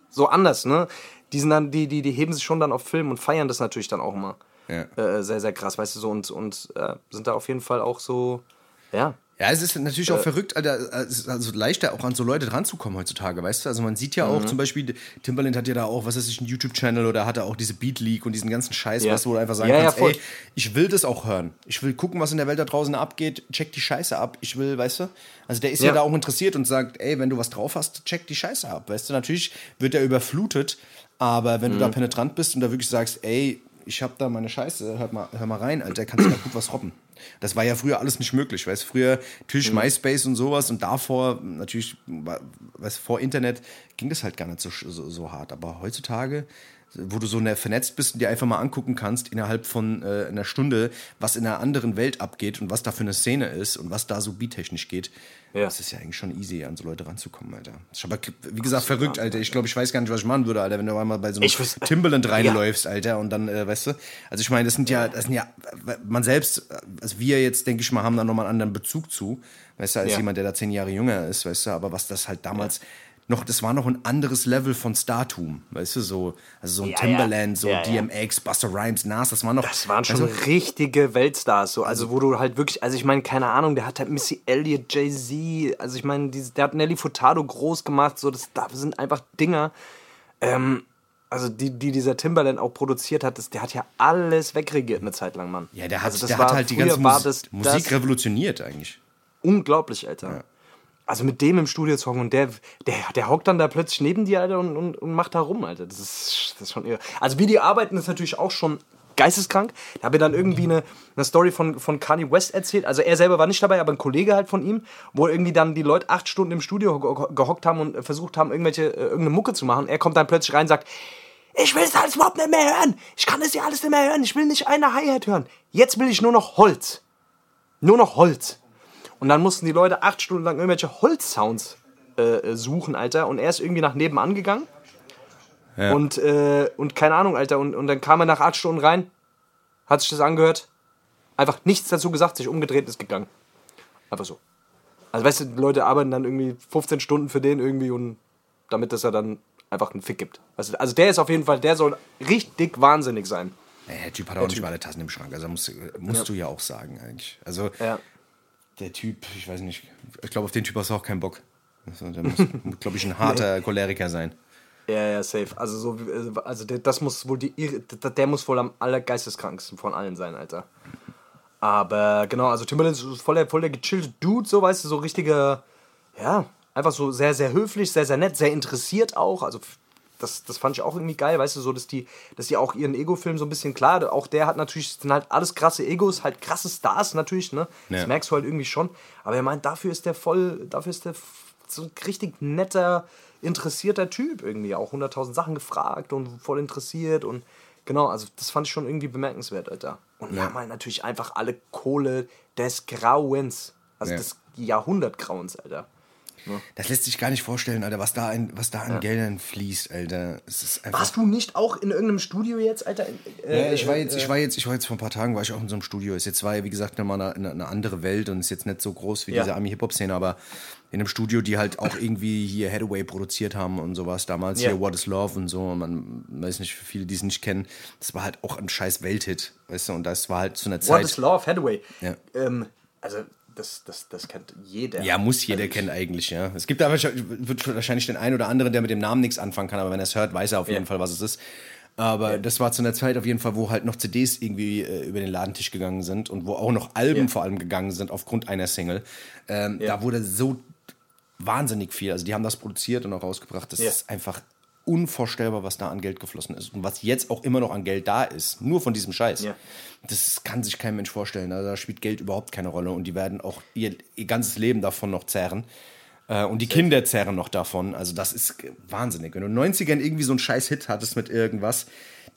so anders, ne? Die sind dann, die, die, die heben sich schon dann auf Film und feiern das natürlich dann auch immer. Ja. Äh, sehr, sehr krass, weißt du, so und, und äh, sind da auf jeden Fall auch so, ja. Ja, es ist natürlich auch äh, verrückt, Alter, es ist also leichter auch an so Leute dranzukommen heutzutage, weißt du? Also man sieht ja auch mhm. zum Beispiel, Timberland hat ja da auch, was weiß ich, einen YouTube-Channel oder hat er auch diese Beat League und diesen ganzen Scheiß, ja. weißt du, wo du einfach sagen ja, kannst, ja, ey, ich will das auch hören. Ich will gucken, was in der Welt da draußen abgeht, check die Scheiße ab. Ich will, weißt du? Also der ist ja, ja da auch interessiert und sagt, ey, wenn du was drauf hast, check die Scheiße ab, weißt du? Natürlich wird er überflutet, aber wenn mhm. du da mhm. penetrant bist und da wirklich sagst, ey, ich hab da meine Scheiße, hör mal, hör mal rein, Alter, kannst du da gut was robben. Das war ja früher alles nicht möglich, weißt früher natürlich mhm. MySpace und sowas und davor natürlich, weißt vor Internet ging das halt gar nicht so, so, so hart. Aber heutzutage wo du so vernetzt bist und dir einfach mal angucken kannst innerhalb von äh, einer Stunde, was in einer anderen Welt abgeht und was da für eine Szene ist und was da so beattechnisch geht. Ja. Das ist ja eigentlich schon easy, an so Leute ranzukommen, Alter. Das ist aber, wie gesagt, Absolut, verrückt, Alter. Ich glaube, ich weiß gar nicht, was ich machen würde, Alter, wenn du einmal bei so einem Timberland reinläufst, ja. Alter, und dann, äh, weißt du, also ich meine, das sind ja, das sind ja, man selbst, also wir jetzt, denke ich mal, haben da nochmal einen anderen Bezug zu, weißt du, als ja. jemand, der da zehn Jahre jünger ist, weißt du, aber was das halt damals noch, das war noch ein anderes Level von Startum, weißt du, so, also so ein ja, Timberland, so ja, DMX, Buster Rhymes, Nas, das war noch. Das waren schon also, richtige Weltstars, so, also wo du halt wirklich, also ich meine, keine Ahnung, der hat halt Missy Elliott, Jay-Z, also ich meine, der hat Nelly Furtado groß gemacht, so, das, das sind einfach Dinger, ähm, also die, die dieser Timberland auch produziert hat, das, der hat ja alles wegregiert eine Zeit lang, Mann. Ja, der hat, also der hat halt die ganze Mus Musik revolutioniert eigentlich. Unglaublich, Alter. Ja also mit dem im Studio zu hocken und der, der, der hockt dann da plötzlich neben dir, Alter, und, und, und macht da rum, Alter. Das ist, das ist schon irre. Also wie die arbeiten, ist natürlich auch schon geisteskrank. Da habe ich dann irgendwie eine, eine Story von, von Kanye West erzählt. Also er selber war nicht dabei, aber ein Kollege halt von ihm, wo irgendwie dann die Leute acht Stunden im Studio gehockt haben und versucht haben, irgendwelche, äh, irgendeine Mucke zu machen. Er kommt dann plötzlich rein und sagt, ich will es alles überhaupt nicht mehr hören. Ich kann es ja alles nicht mehr hören. Ich will nicht eine Hi-Hat hören. Jetzt will ich nur noch Holz. Nur noch Holz. Und dann mussten die Leute acht Stunden lang irgendwelche Holzsounds äh, suchen, Alter. Und er ist irgendwie nach nebenan gegangen. Ja. Und, äh, und keine Ahnung, Alter. Und, und dann kam er nach acht Stunden rein, hat sich das angehört, einfach nichts dazu gesagt, sich umgedreht ist gegangen. Einfach so. Also weißt du, die Leute arbeiten dann irgendwie 15 Stunden für den irgendwie und damit dass er dann einfach einen Fick gibt. Also, also der ist auf jeden Fall, der soll richtig wahnsinnig sein. der Typ hat auch der nicht typ. mal alle Tassen im Schrank. Also musst, musst ja. du ja auch sagen eigentlich. Also ja der Typ, ich weiß nicht, ich glaube, auf den Typ hast du auch keinen Bock. Also, der muss, [LAUGHS] glaube ich, ein harter. Choleriker sein. Ja, ja, safe. Also, so, also das muss wohl die, der muss wohl am allergeisteskranksten von allen sein, Alter. Aber genau, also Timberland ist voll der, voll der gechillte Dude, so weißt du, so richtiger, ja, einfach so sehr, sehr höflich, sehr, sehr nett, sehr interessiert auch. Also das, das fand ich auch irgendwie geil, weißt du, so, dass die, dass die auch ihren Ego-Film so ein bisschen klar, auch der hat natürlich, sind halt alles krasse Egos, halt krasse Stars natürlich, ne? Ja. Das merkst du halt irgendwie schon. Aber er meint, dafür ist der voll, dafür ist der so ein richtig netter, interessierter Typ irgendwie. Auch 100.000 Sachen gefragt und voll interessiert und genau, also das fand ich schon irgendwie bemerkenswert, Alter. Und ja. haben halt natürlich einfach alle Kohle des Grauens. Also ja. des Jahrhundertgrauens, Alter. Ja. Das lässt sich gar nicht vorstellen, Alter, was da, ein, was da an ja. Geldern fließt, Alter. Es ist einfach Warst du nicht auch in irgendeinem Studio jetzt, Alter? Äh, ja, ich war jetzt, äh, ich war jetzt, ich war jetzt vor ein paar Tagen, war ich auch in so einem Studio. Ist jetzt war wie gesagt nochmal eine, eine andere Welt und ist jetzt nicht so groß wie ja. diese Ami-Hip-Hop-Szene, aber in einem Studio, die halt auch irgendwie hier Hathaway produziert haben und sowas. Damals ja. hier What is Love und so. Man weiß nicht, für viele, die es nicht kennen, das war halt auch ein scheiß Welthit, weißt du? Und das war halt zu einer Zeit. What is Love, Hathaway. Ja. Ähm, also das, das, das kennt jeder. Ja, muss jeder also kennen eigentlich, ja. Es gibt aber wird wahrscheinlich den einen oder anderen, der mit dem Namen nichts anfangen kann, aber wenn er es hört, weiß er auf jeden Fall, was es ist. Aber ja. das war zu einer Zeit auf jeden Fall, wo halt noch CDs irgendwie äh, über den Ladentisch gegangen sind und wo auch noch Alben ja. vor allem gegangen sind aufgrund einer Single. Ähm, ja. Da wurde so wahnsinnig viel. Also die haben das produziert und auch rausgebracht. Das ist einfach unvorstellbar, was da an Geld geflossen ist und was jetzt auch immer noch an Geld da ist, nur von diesem Scheiß. Ja. Das kann sich kein Mensch vorstellen. Also da spielt Geld überhaupt keine Rolle und die werden auch ihr, ihr ganzes Leben davon noch zerren. Äh, und die Kinder zerren noch davon. Also das ist wahnsinnig. Wenn du in den 90ern irgendwie so einen scheiß Hit hattest mit irgendwas,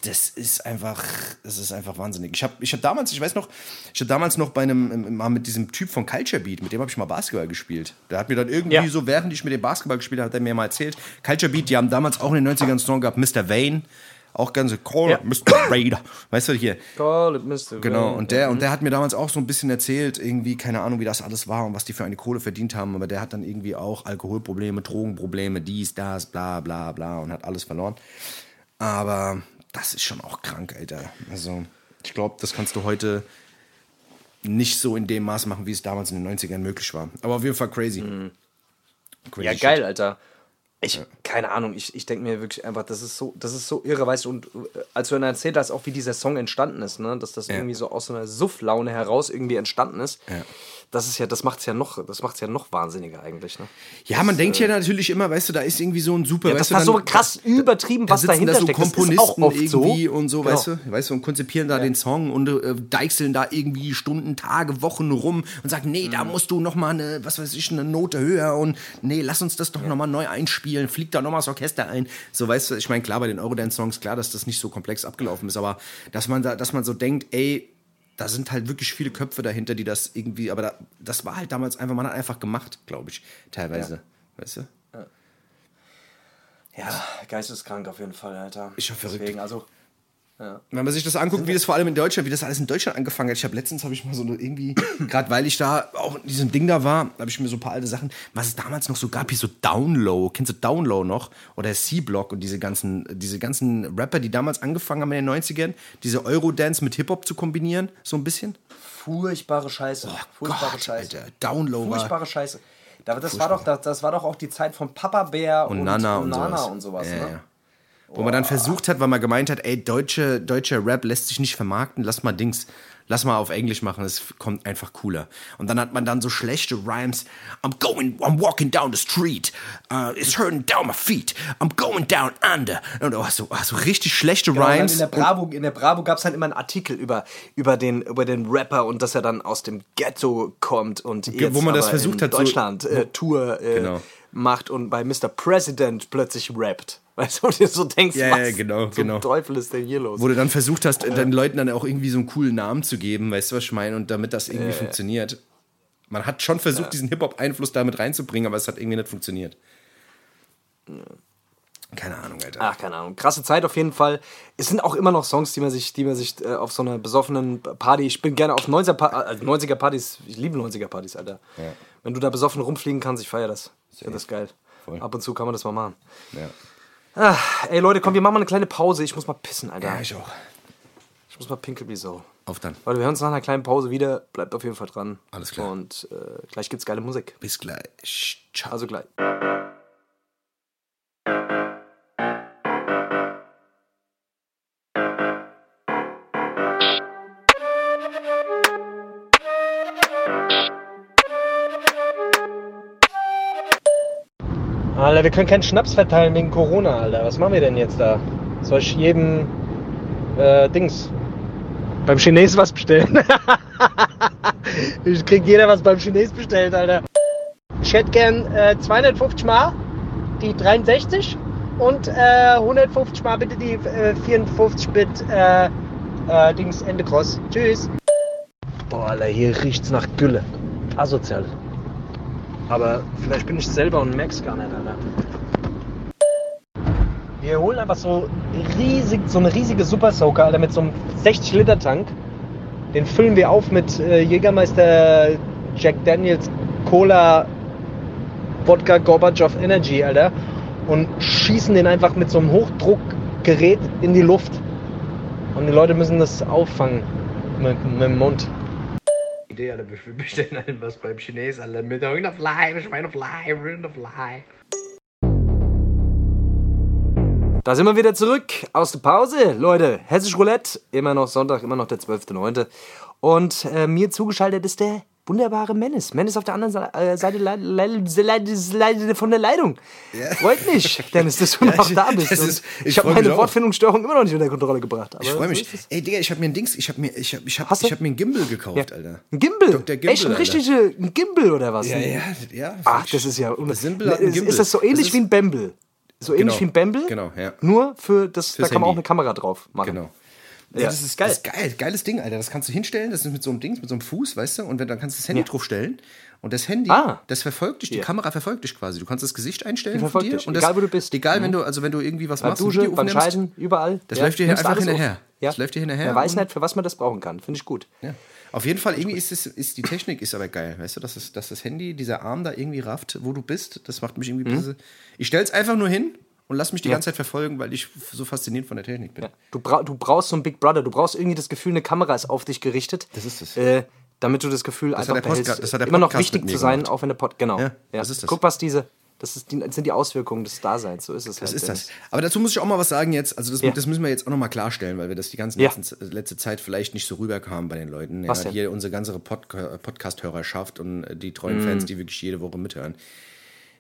das ist einfach, das ist einfach wahnsinnig. Ich habe ich hab damals, ich weiß noch, ich habe damals noch bei einem, mal mit diesem Typ von Culture Beat, mit dem habe ich mal Basketball gespielt. Der hat mir dann irgendwie ja. so, während ich mit dem Basketball gespielt habe, hat er mir mal erzählt, Culture Beat, die haben damals auch in den 90ern einen Song gehabt, Mr. Vane. Auch ganze Call ja. Mr. Raider. Weißt du hier? Call it Mr. Genau, und der, und der hat mir damals auch so ein bisschen erzählt, irgendwie, keine Ahnung, wie das alles war und was die für eine Kohle verdient haben, aber der hat dann irgendwie auch Alkoholprobleme, Drogenprobleme, dies, das, bla, bla, bla und hat alles verloren. Aber das ist schon auch krank, Alter. Also, ich glaube, das kannst du heute nicht so in dem Maß machen, wie es damals in den 90ern möglich war. Aber auf jeden Fall crazy. Mhm. crazy Ja, shit. geil, Alter. Ich, keine Ahnung, ich, ich denke mir wirklich einfach, das ist so, das ist so irre, weißt du, und äh, als du dann erzählt hast, auch wie dieser Song entstanden ist, ne, dass das irgendwie so aus so einer Sufflaune heraus irgendwie entstanden ist, Ja. Das ist ja, das macht's ja noch, das macht's ja noch wahnsinniger eigentlich, ne? Ja, man denkt ja natürlich immer, weißt du, da ist irgendwie so ein super, Ja, das war so krass übertrieben, was da dahinter da so steckt. Das ist Komponisten auch oft so. irgendwie und so, Genau. weißt du, weißt du, und konzipieren da den Song und äh, deichseln da irgendwie Stunden, Tage, Wochen rum und sagen, nee, Mhm. da musst du noch mal eine, was weiß ich, eine Note höher und nee, lass uns das doch noch mal neu einspielen, fliegt da noch mal das Orchester ein. So, weißt du, ich meine, klar, bei den Eurodance-Songs, klar, dass das nicht so komplex abgelaufen ist, aber dass man da, dass man so denkt, ey, da sind halt wirklich viele Köpfe dahinter, die das irgendwie, aber da, das war halt damals einfach, man hat einfach gemacht, glaube ich, teilweise, weißt du? Ja, geisteskrank auf jeden Fall, Alter. Schon verrückt. Deswegen, also, Wenn man sich das anguckt, wie das vor allem in Deutschland, wie das alles in Deutschland angefangen hat. Ich habe letztens habe ich mal so eine irgendwie, [CLEARS THROAT] gerade weil ich da auch in diesem Ding da war, habe ich mir so ein paar alte Sachen, was es damals noch so gab, wie so Downlow, kennst du Downlow noch? Oder C-Block und diese ganzen, diese ganzen Rapper, die damals angefangen haben in den 90ern, diese Eurodance mit Hip-Hop zu kombinieren, so ein bisschen. furchtbare Scheiße. furchtbare Oh Gott, Scheiße. Alter, Downlow. Furchtbare Scheiße. Da- Das war, doch, das, das war doch auch die Zeit von Papa Bär und, Und Nana und, Nana sowas. und sowas. Ja, ne? ja. Wo man dann versucht hat, weil man gemeint hat, ey, deutsche, deutscher Rap lässt sich nicht vermarkten, lass mal Dings, lass mal auf Englisch machen, es kommt einfach cooler. Und dann hat man dann so schlechte Rhymes, I'm going, I'm walking down the street, uh, it's hurting down my feet, I'm going down under. Und hast so, hast so richtig schlechte Genau, dann Rhymes. in der Bravo, in der Bravo gab es halt immer einen Artikel über, über, den, über den Rapper und dass er dann aus dem Ghetto kommt und jetzt wo man das versucht in hat, so- Deutschland äh, Tour äh, Genau. Macht und bei Mr. President plötzlich rappt. [LAUGHS] Weißt du, und du so denkst, Ja, was ja, genau, zum genau. Teufel ist denn hier los? wo du dann versucht hast, den Leuten dann auch irgendwie so einen coolen Namen zu geben, weißt du, was ich meine? Und damit das irgendwie funktioniert. Man hat schon versucht, diesen Hip-Hop-Einfluss damit reinzubringen, aber es hat irgendwie nicht funktioniert. Keine Ahnung, Alter. Ach, keine Ahnung. Krasse Zeit auf jeden Fall. Es sind auch immer noch Songs, die man sich, die man sich äh, auf so einer besoffenen Party. Ich bin gerne auf 90er, Pa- also 90er Partys. Ich liebe 90er Partys, Alter. Wenn du da besoffen rumfliegen kannst, ich feiere das. Ich finde das geil. Voll. Ab und zu kann man das mal machen. Ja. Ah, ey Leute, komm, wir machen mal eine kleine Pause. Ich muss mal pissen, Alter. ja, ich auch. Ich muss mal pinkeln wie so. Auf dann. Leute, wir hören uns nach einer kleinen Pause wieder. Bleibt auf jeden Fall dran. Alles klar. Und äh, gleich gibt's geile Musik. Bis gleich. Ciao. Also gleich. Alter, wir können keinen Schnaps verteilen wegen Corona, Alter. Was machen wir denn jetzt da? Soll ich jedem äh, Dings beim Chines was bestellen? [LAUGHS] ich krieg jeder was beim Chines bestellt, Alter. Ich hätte gern äh, 250 Mal die 63 und äh, 150 Mal bitte die äh, 54 Bit äh, äh, Dings Ende Cross. Tschüss. Boah, Alter, hier riecht's nach Gülle. Asozial. Aber vielleicht bin ich selber und merk's gar nicht, Alter. Wir holen einfach so riesig, so eine riesige Super Soaker, Alter, mit so einem 60 Liter Tank. Den füllen wir auf mit äh, Jägermeister, Jack Daniels, Cola, Wodka, Gorbatschow Energy, Alter. Und schießen den einfach mit so einem Hochdruckgerät in die Luft. Und die Leute müssen das auffangen mit, mit dem Mund. Idee, Alter, wir bestellen allen was beim Chines, Alter, mit irgendeiner Fly, Schweinefly, Rinderfly. Da sind wir wieder zurück aus der Pause, Leute. Hessisch Roulette, immer noch Sonntag, immer noch der 12.9. Und äh, mir zugeschaltet ist der wunderbare Menes. Menes auf der anderen äh, Seite von der Leitung. Freut mich, [LAUGHS] Dennis, dass du noch da bist. ist- ich ich habe meine auch. Wortfindungsstörung immer noch nicht unter Kontrolle gebracht. Ich freue mich. Ey, Digga, ich habe mir ein Dings, ich habe mir, ich hab, ich hab, ich hab mir ein Gimbal gekauft, Alter. Ein Gimbal? Dr. Gimbal, Echt ein Alter. richtiger ein Gimbal oder was? Ja, ja, ja. Ach, das ist ja. Das ein ist, das so ähnlich Das wie ein Bamble? So ähnlich Genau. wie ein Bamble? Genau, ja. Nur für das, da Fürs kann man auch eine Kamera drauf machen. Genau. Ja, das ist geil. Das ist geil. Geiles Ding, Alter. Das kannst du hinstellen. Das ist mit so einem Dings, mit so einem Fuß, weißt du? Und wenn, dann kannst du das Handy Ja. draufstellen. Und das Handy, Ah. das verfolgt dich. Die Ja. Kamera verfolgt dich quasi. Du kannst das Gesicht einstellen von dir. dich, und das, egal wo du bist. Mhm. Egal, wenn du, also wenn du irgendwie was Bei machst, Dusche, beim Scheiden, überall. Das läuft dir einfach hinterher. Ja. Das läuft dir hinterher Man weiß nicht, für was man das brauchen kann. Finde ich gut. Ja. Auf jeden Fall, irgendwie ist, es, ist die Technik ist aber geil, weißt du, dass, es, dass das Handy, dieser Arm da irgendwie rafft, wo du bist, das macht mich irgendwie ein bisschen. Ich stell's einfach nur hin und lass mich die. Ja. ganze Zeit verfolgen, weil ich so fasziniert von der Technik bin. Du, bra du brauchst so einen Big Brother. Du brauchst irgendwie das Gefühl, eine Kamera ist auf dich gerichtet. Das ist es. Äh, damit du das Gefühl hat einfach behältst, das hat der immer noch Podcast wichtig zu sein, gemacht. auch wenn der Pod, genau. Ja, was ist das? Guck, was diese, das, ist die, das sind die Auswirkungen des Daseins, so ist es Das halt. ist das. Aber dazu muss ich auch mal was sagen jetzt. Also das, Ja. das müssen wir jetzt auch noch mal klarstellen, weil wir das die ganze Ja. letzte Zeit vielleicht nicht so rüberkamen bei den Leuten. Was ja, denn? hier unsere ganze Pod Podcast-Hörerschaft und äh, die treuen Mhm. Fans, die wirklich jede Woche mithören.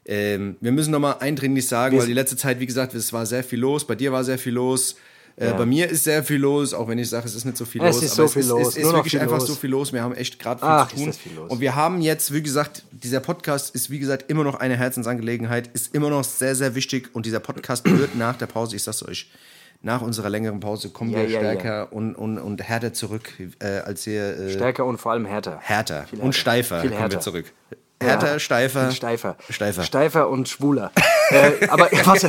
Ähm, wir müssen noch mal eindringlich sagen, weil die letzte Zeit, wie gesagt, es war sehr viel los. Bei dir war sehr viel los. Äh, Ja. Bei mir ist sehr viel los, auch wenn ich sage, es ist nicht so viel Es los. ist so viel ist, los, Es ist noch wirklich einfach los. so viel los. Wir haben echt gerade viel Ach, zu ist tun. viel los. Und wir haben jetzt, wie gesagt, dieser Podcast ist, wie gesagt, immer noch eine Herzensangelegenheit, ist immer noch sehr, sehr wichtig. Und dieser Podcast wird [CLEARS THROAT] nach der Pause, ich sag's euch, nach unserer längeren Pause kommen Ja, wir ja, stärker Und, und, und härter zurück, äh, als wir äh, Stärker und vor allem härter. härter Viel und härter. steifer Viel kommen härter. wir zurück. Härter, steifer. Viel steifer. Steifer. Steifer und schwuler. äh, aber [LAUGHS] was,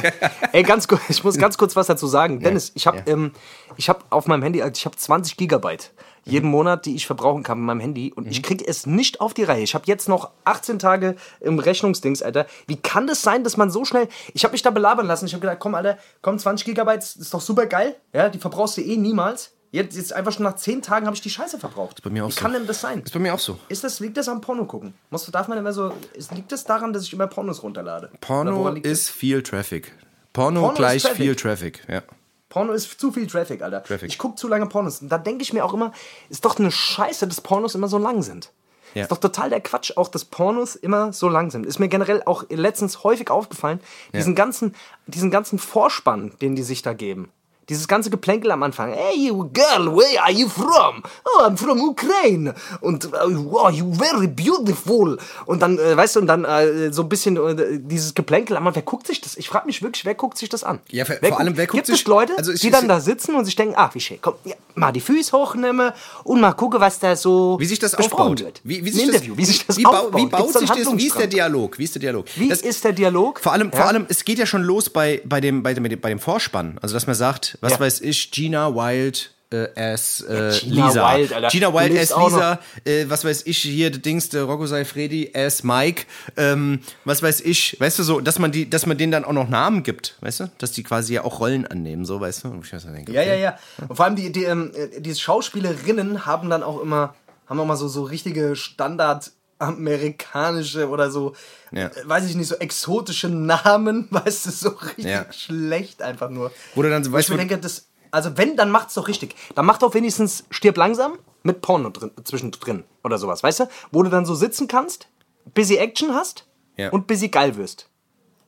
ey, ganz kurz, ich muss ganz kurz was dazu sagen. Dennis, ich habe ja. ähm, ich hab auf meinem Handy, also ich habe 20 Gigabyte jeden Monat, die ich verbrauchen kann mit meinem Handy und ich kriege es nicht auf die Reihe. Ich habe jetzt noch 18 Tage im Rechnungsdings, Alter. Wie kann das sein, dass man so schnell... Ich habe mich da belabern lassen. Ich habe gedacht, komm, Alter, komm, 20 Gigabyte, ist doch super geil. Ja, die verbrauchst du eh niemals. Jetzt, jetzt einfach schon nach 10 Tagen habe ich die Scheiße verbraucht. bei mir auch Wie so. kann denn das sein? Ist bei mir auch so. Ist das, liegt das am Porno gucken? Muss, darf man immer so. Ist, liegt das daran, dass ich immer Pornos runterlade? Porno ist viel Traffic. Porno, Porno ist gleich Traffic. viel Traffic, ja. das? Porno ist zu viel Traffic, Alter. Traffic. Ich gucke zu lange Pornos. Und da denke ich mir auch immer, ist doch eine Scheiße, dass Pornos immer so lang sind. Ja. Ist doch total der Quatsch, auch dass Pornos immer so lang sind. Ist mir generell auch letztens häufig aufgefallen, diesen, ganzen, diesen ganzen Vorspann, den die sich da geben. Dieses ganze Geplänkel am Anfang. Hey, you girl, where are you from? Oh, I'm from Ukraine. Und uh, wow, you very beautiful. Und dann, äh, weißt du, und dann äh, so ein bisschen äh, dieses Geplänkel am Anfang. Wer guckt sich das? Ich frage mich wirklich, wer guckt sich das an? Ja, vor- wer vor allem, wer guckt gibt sich- es Leute, also es die ist- dann da sitzen und sich denken, ach, wie schön, komm, ja, mal die Füße hochnehmen und mal gucken, was da so Wie sich das aufbaut. Wird. Wie, wie sich Interview, das, wie sich das wie, bau- aufbaut. Wie baut sich das? Wie ist der? Dialog? Wie ist der Dialog? Wie das, ist der Dialog? Vor allem, Ja? vor allem, es geht ja schon los bei, bei, dem, bei, dem, bei dem Vorspann. Also, dass man sagt, was Ja. weiß ich, Gina Wild äh, as äh, Gina Lisa. Wild, Alter. Gina Wild as Lisa. Äh, was weiß ich, hier, der Dings, der Rocco Seifredi as Mike. Ähm, was weiß ich, weißt du, so, dass man, die, dass man denen dann auch noch Namen gibt, weißt du? Dass die quasi ja auch Rollen annehmen, so, weißt du? Und ich weiß nicht, Ja, ja, ja. Und vor allem die, die, ähm, äh, die Schauspielerinnen haben dann auch immer, haben auch mal so, so richtige Standard amerikanische oder so, Ja. äh, weiß ich nicht, so exotische Namen, [LAUGHS] weißt du, so richtig Ja. schlecht einfach nur. Wo du dann so Wo ich weißt, mir denke, das, also wenn, dann macht's doch richtig. Dann macht doch wenigstens Stirb langsam mit Porno drin, zwischendrin oder sowas, weißt du? Wo du dann so sitzen kannst, busy Action hast Ja. und busy geil wirst.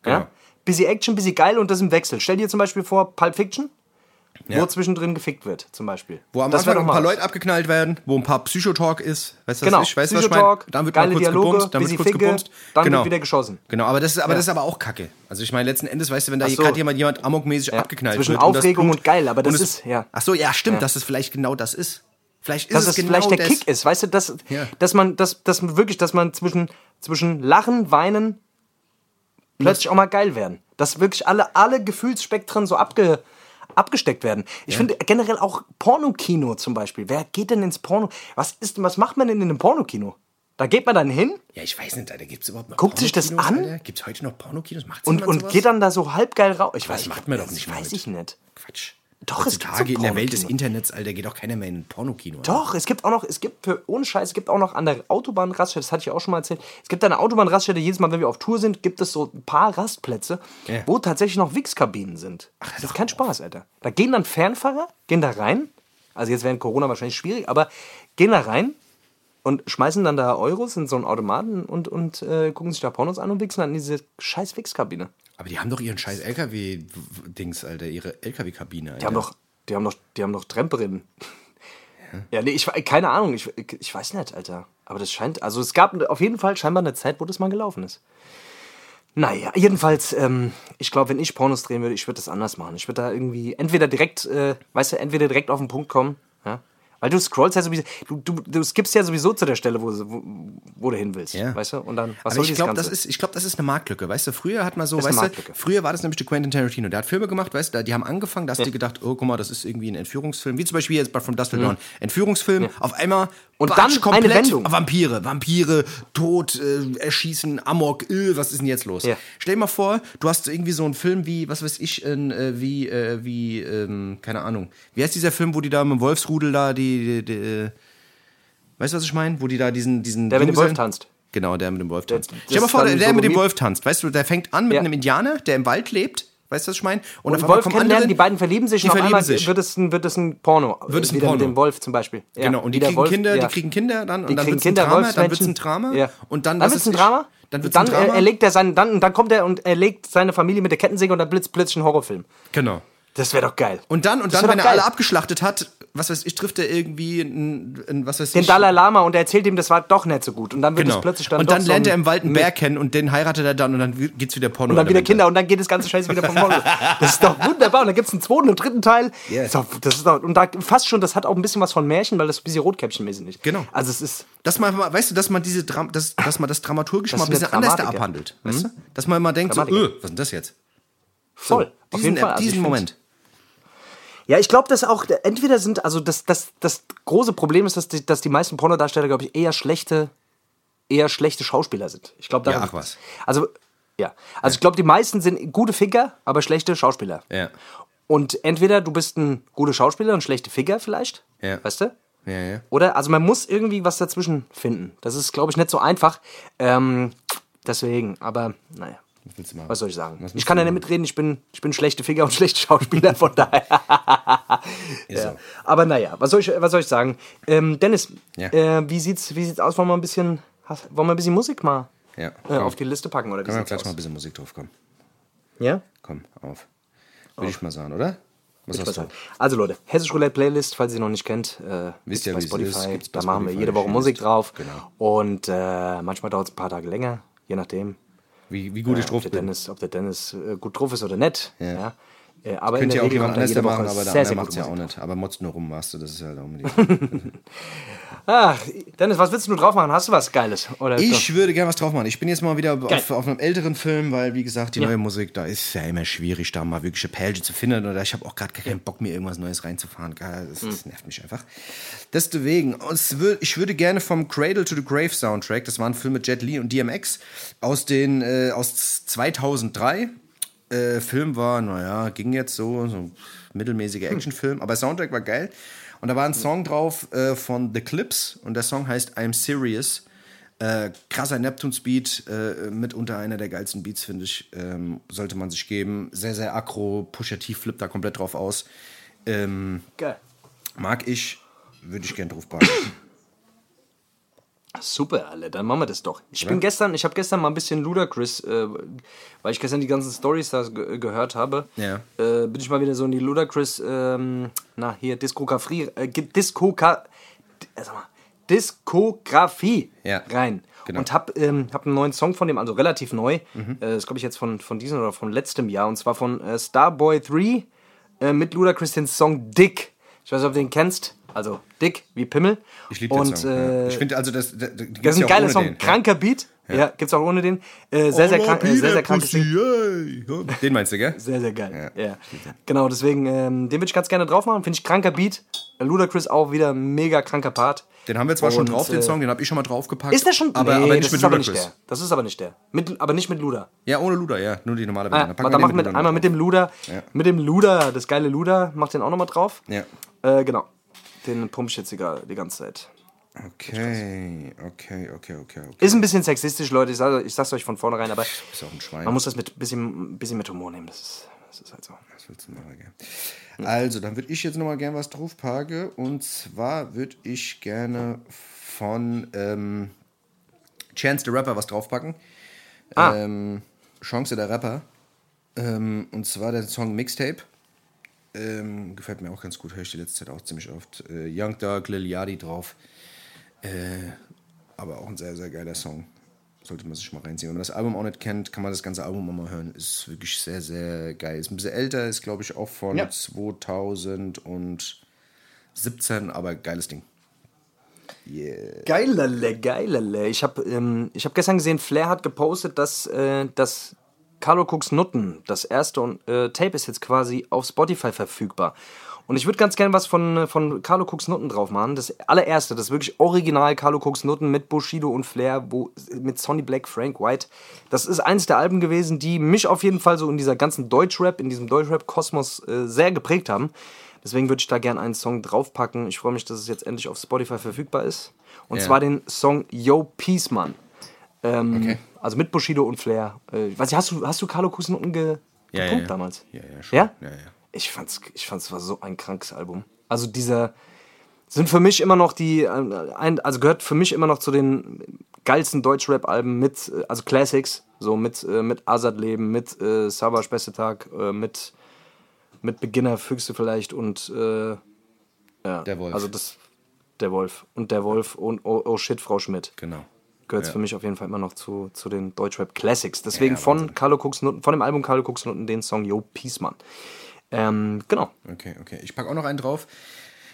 Ja? Genau. Busy Action, busy geil und das im Wechsel. Stell dir zum Beispiel vor Pulp Fiction, Ja. wo zwischendrin gefickt wird, zum Beispiel. Wo am Das Anfang ein paar Leute abgeknallt werden, wo ein paar Psychotalk ist. Weißt du, Genau, was ich? Weißt du, was ich meine? Dann wird mal kurz Dialoge, gebumst, dann wird kurz Ficke, gebumst. dann genau. wird wieder geschossen. Genau, aber das ist aber, Ja. das ist aber auch Kacke. Also ich meine, letzten Endes, weißt du, wenn da so. gerade jemand, jemand amokmäßig Ja, abgeknallt zwischen wird. und das Aufregung Blut- und geil, aber das und ist- ja. Ach so, ja, stimmt, dass es vielleicht genau das ist. Vielleicht ist dass es, genau vielleicht der das. Kick ist, weißt du, dass, dass man, dass, dass wirklich, dass man zwischen, zwischen Lachen, Weinen plötzlich auch mal geil werden. Dass wirklich alle, alle Gefühlsspektren so abge, abgesteckt werden. Ich finde generell auch Pornokino zum Beispiel. Wer geht denn ins Porno? Was ist, was macht man denn in einem Pornokino? Da geht man dann hin Ja, ich weiß nicht, Alter, gibt es überhaupt noch Guckt sich das an? Gibt es heute noch Pornokinos? Macht's und, und sowas? geht dann da so halbgeil raus. Ich weiß, macht man doch das nicht mehr weiß ich nicht. Quatsch. Doch, es gibt so in der Welt des. Internets, Alter, geht doch keiner mehr in ein Pornokino. Doch, es gibt auch noch, es gibt für, ohne Scheiß, es gibt auch noch an der Autobahnraststätte, das hatte ich auch schon mal erzählt, es gibt eine Autobahnraststätte, jedes Mal, wenn wir auf Tour sind, gibt es so ein paar Rastplätze, Ja. wo tatsächlich noch Wichskabinen sind. das ist kein Spaß, Alter. Da gehen dann Fernfahrer, gehen da rein, also jetzt während Corona wahrscheinlich schwierig, aber gehen da rein und schmeißen dann da Euros in so einen Automaten und, und äh, gucken sich da Pornos an und wichsen dann in diese scheiß Wichskabine. Aber die haben doch ihren scheiß LKW-Dings, Alter, ihre LKW-Kabine. Die haben doch, die haben doch, die haben doch Tremperinnen. Ja, nee, ich keine Ahnung, ich, ich weiß nicht, Alter. Aber das scheint, also es gab auf jeden Fall scheinbar eine Zeit, wo das mal gelaufen ist. Naja, jedenfalls, ähm, ich glaube, wenn ich Pornos drehen würde, ich würde das anders machen. Ich würde da irgendwie entweder direkt, äh, weißt du, entweder direkt auf den Punkt kommen, ja. Weil du scrollst ja sowieso, du, du, du skippst ja sowieso zu der Stelle, wo, wo, wo du hin willst, Ja. weißt du? Und dann, was Aber soll ich glaube, das ist, ich glaube, das ist eine Marktlücke. Weißt du, früher hat man so, weißt du, früher war das nämlich der Quentin Tarantino. Der hat Filme gemacht, weißt du, die haben angefangen, da hast du dir gedacht, oh, guck mal, das ist irgendwie ein Entführungsfilm. Wie zum Beispiel jetzt bei From Dust Till Dawn. Entführungsfilm, auf einmal Mhm. Und batsch, dann eine Wendung. Vampire, Vampire, Tod, äh, Erschießen, Amok, äh, was ist denn jetzt los? Ja. Stell dir mal vor, du hast irgendwie so einen Film wie, was weiß ich, äh, wie, äh, wie, ähm, keine Ahnung. Wie heißt dieser Film, wo die da mit dem Wolfsrudel da, die, die, die Weißt du, was ich meine? Wo die da diesen. diesen Der mit dem Wolf tanzt. Genau, der mit dem Wolf tanzt. Stell dir mal vor, der, der mit dem. Wolf tanzt. Weißt du, der fängt an mit Ja. einem Indianer, der im Wald lebt. Weißt du, was ich meine? Und, Und Wolf kennenlernen, die beiden verlieben sich die verlieben einmal sich. wird es ein, wird es ein Porno. Wird es ein Porno. mit dem Wolf zum Beispiel. Ja, Genau, und die kriegen Wolf, Kinder, ja. die kriegen Kinder dann und Die dann kriegen wird's ein Drama, dann wird's Wolfsmenschen. ein Drama Ja. und dann, dann wird's ist ein Drama. Dann wird's dann ein Drama. erlegt er seinen, dann, dann kommt er und erlegt seine Familie mit der Kettensäge und dann blitzt plötzlich ein Horrorfilm. Genau. Das wäre doch geil. Und dann, und Das dann wenn er alle geil. abgeschlachtet hat, was weiß ich, trifft er irgendwie einen, einen was weiß Den ich. Dalai Lama und er erzählt ihm, das war doch nicht so gut. Und dann wird Genau. es plötzlich dann und dann so lernt ein- er im Wald einen Bär kennen und den heiratet er dann und dann geht's wieder Porno. Und dann wieder Kinder und dann geht das ganze Scheiße wieder vom Porno. Das ist doch wunderbar. Und dann gibt es einen zweiten und dritten Teil. Ja. Das ist doch, das ist doch, und da fast schon, das hat auch ein bisschen was von Märchen, weil das ein bisschen Rotkäppchenmäßig ist. Genau. Also es ist. Dass man, weißt du, dass man diese Dram dass, dass man das dramaturgisch Das mal ein ist bisschen anders da abhandelt. Weißt du? Dass man immer denkt, so, öh, was ist denn das jetzt? Voll. Auf Diesen, jeden Fall. Also diesen find- Moment. Ja, ich glaube, dass auch, entweder sind, also das, das, das große Problem ist, dass die, dass die meisten Pornodarsteller, glaube ich, eher schlechte, eher schlechte Schauspieler sind. Ich glaube, Ja, ach was. Also, ja. Also ich glaube, die meisten sind gute Ficker, aber schlechte Schauspieler. Ja. Und entweder du bist ein guter Schauspieler und schlechte Ficker vielleicht, Ja. weißt du? Ja, ja. Oder? Also man muss irgendwie was dazwischen finden. Das ist, glaube ich, nicht so einfach. Ähm, deswegen, aber naja. Was? Was soll ich sagen? Ich kann ja nicht mitreden, ich bin, ich bin schlechte Figur und [LAUGHS] schlechte Schauspieler, von daher. [LAUGHS] ja. so. Aber naja, was soll ich, was soll ich sagen? Ähm, Dennis, Ja. äh, wie, sieht's, wie sieht's aus? Wollen wir ein bisschen, wollen wir ein bisschen Musik mal Ja. äh, auf die Liste packen? Oder wie können wir gleich mal aus? ein bisschen Musik drauf kommen. Ja? Komm, auf. Würde ich mal sagen, oder? Was hast du? Also Leute, Hessisch Roulette Playlist, falls ihr noch nicht kennt, äh, Wisst ihr, bei Spotify. ist, da machen wir jede Woche. Musik drauf. Genau. Und äh, manchmal dauert es ein paar Tage länger, je nachdem. Wie, wie gut ich ob, drauf der bin. Dennis, ob der Dennis äh, gut drauf ist oder nicht. Ja. Ja. Äh, aber Könnte ja auch jemand anders machen, aber der sehr, andere macht es ja auch nicht. Aber motzt nur rum, machst du, das [LAUGHS] ist halt auch unbedingt. Ach, Dennis, was willst du drauf machen? Hast du was Geiles? Oder Ich würde gerne was drauf machen. Ich bin jetzt mal wieder auf, auf einem älteren Film, weil, wie gesagt, die neue Musik, da ist ja immer schwierig, da mal wirkliche Pälge zu finden. Oder ich habe auch gerade keinen Bock, mir irgendwas Neues reinzufahren. Das, das Mhm. nervt mich einfach. Deswegen, ich würde gerne vom Cradle to the Grave Soundtrack, das war ein Film mit Jet Li und DMX aus, den, äh, aus 2003. Äh, Film war, naja, ging jetzt so, so ein mittelmäßiger Actionfilm, aber Soundtrack war geil. Und da war ein Song drauf äh, von The Clips und der Song heißt I'm Serious. Äh, krasser Neptune-Speed, äh, mitunter einer der geilsten Beats, finde ich. Ähm, sollte man sich geben. Sehr, sehr aggro, Pusha T flippt da komplett drauf aus. Ähm, Geil. mag ich, würde ich gern drauf packen. Super, alle, dann machen wir das doch. Ich bin gestern, ich habe gestern mal ein bisschen Ludacris, äh, weil ich gestern die ganzen Stories da ge gehört habe, Ja. äh, bin ich mal wieder so in die Ludacris, ähm, na hier, Diskografie, äh, Diskoka, äh, sag mal, Diskografie Ja, rein. genau. Und hab, ähm, hab einen neuen Song von dem, also relativ neu, äh, das glaube ich jetzt von, von diesem oder von letztem Jahr, und zwar von äh, Starboy 3 äh, mit Ludacris den Song Dick. Ich weiß nicht, ob du den kennst. Also Dick wie Pimmel. Ich liebe den Song. Äh, ja. Ich finde also, das, das, das, das ist ein geiler Song, kranker Beat. Ja. gibt's auch ohne den. Äh, sehr, sehr, krank, äh, sehr, sehr krankes Ding. Den meinst du, gell? Sehr, sehr geil. Ja. Ja. Genau, deswegen, ähm, den würde ich ganz gerne drauf machen. Finde ich kranker Beat. Ludacris auch wieder mega kranker Part. Den haben wir zwar schon Und, drauf, den äh, Song, den habe ich schon mal draufgepackt. Ist der schon? Aber, nee, aber nicht mit aber nicht der. Das ist aber nicht der. Mit, aber nicht mit Luda. Ja, ohne Luda, ja. Nur die normale Ah, Version. warte, dann machen wir Luda einmal mit dem Luda. Ja. Mit dem Luda, das geile Luda, macht den auch nochmal drauf. Ja. Äh, genau. Den pump ich jetzt die, die ganze Zeit. Okay, okay, okay, okay, okay. Ist ein bisschen sexistisch, Leute. Ich, sag, ich sag's euch von vornherein, aber Ist auch ein Schwein. man muss das mit bisschen, bisschen mit Humor nehmen. Das ist, das ist halt so. Was willst du machen, gell? Also, dann würde ich jetzt nochmal gerne was draufpacken. Und zwar würde ich gerne von ähm, Chance the Rapper was draufpacken. Ah. Ähm, Chance der Rapper. Ähm, und zwar der Song Mixtape. Ähm, gefällt mir auch ganz gut, höre ich die letzte Zeit auch ziemlich oft. Äh, Young Dog, Lil Yachty drauf. Äh, aber auch ein sehr, sehr geiler Song. Sollte man sich mal reinziehen. Wenn man das Album auch nicht kennt, kann man das ganze Album auch mal hören. Ist wirklich sehr, sehr geil. Ist ein bisschen älter, ist glaube ich auch von Ja. 2017, aber geiles Ding. Yeah. Geilerle, geilerle. Ich habe ähm, ich hab gestern gesehen, Flair hat gepostet, dass, äh, dass Carlo Cooks Nutten, das erste und, äh, Tape ist jetzt quasi auf Spotify verfügbar. Und ich würde ganz gerne was von, äh, von Carlo Cooks Nutten drauf machen. Das allererste, das wirklich original Carlo Cooks Nutten mit Bushido und Flair, wo, mit Sonny Black, Frank White. Das ist eines der Alben gewesen, die mich auf jeden Fall so in dieser ganzen Deutschrap, in diesem Deutschrap-Kosmos äh, sehr geprägt haben. Deswegen würde ich da gerne einen Song draufpacken. Ich freue mich, dass es jetzt endlich auf Spotify verfügbar ist. Und Ja. zwar den Song Yo Peace Man. Ähm, Okay. Also mit Bushido und Flair. Äh, ich weiß nicht, hast du, hast du Carlo Kusennoten ge Ja, gepumpt ja. damals? Ja, ja, schon. Ja? Ja, ja. Ich fand's, ich fand's war so ein krankes Album. Also dieser sind für mich immer noch die, äh, also gehört für mich immer noch zu den geilsten Deutschrap-Alben mit, äh, also Classics, so mit, äh, mit Azad Leben, mit äh, Savage Beste Tag, mit, mit Beginner Füchse vielleicht und äh, ja, Der Wolf. Also das, der Wolf und der Wolf und oh, oh shit, Frau Schmidt Genau. Gehört Ja. für mich auf jeden Fall immer noch zu, zu den Deutschrap Classics. Deswegen Ja, von. Carlo Kuxnutten, von dem Album Carlo Kuxnutten den Song Yo Peace Man. Ähm, genau. Okay, okay. Ich packe auch noch einen drauf.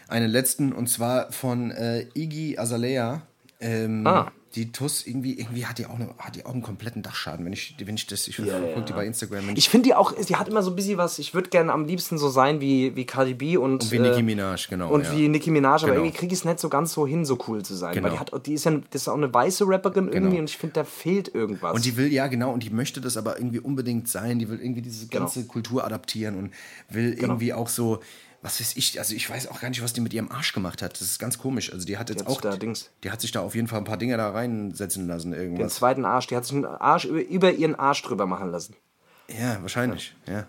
Einen letzten und zwar von äh, Iggy Azalea. Ähm, Ah. Die Tuss irgendwie, irgendwie hat die auch, eine, hat die auch einen kompletten Dachschaden. Wenn ich, wenn ich das, ich Ja, verfolge ja. die bei Instagram. Wenn Ich finde die auch, die hat immer so ein bisschen was, ich würde gerne am liebsten so sein wie, wie Cardi B und, wie äh, Nicki Minaj, genau. und ja. wie Nicki Minaj, aber Genau. irgendwie kriege ich es nicht so ganz so hin, so cool zu sein. Weil Genau. die, hat, die ist ja das ist auch eine weiße Rapperin irgendwie Genau. und ich finde, da fehlt irgendwas. Und die will, ja genau, und die möchte das aber irgendwie unbedingt sein. Die will irgendwie diese Genau. ganze Kultur adaptieren und will irgendwie auch so, was weiß ich, also ich weiß auch gar nicht, was die mit ihrem Arsch gemacht hat. Das ist ganz komisch. Also die hat jetzt hat sich auch, da Dings- die hat sich da auf jeden Fall ein paar Dinge da reinsetzen lassen, den irgendwas. zweiten Arsch, die hat sich einen Arsch über, über ihren Arsch drüber machen lassen. Ja, wahrscheinlich, ja.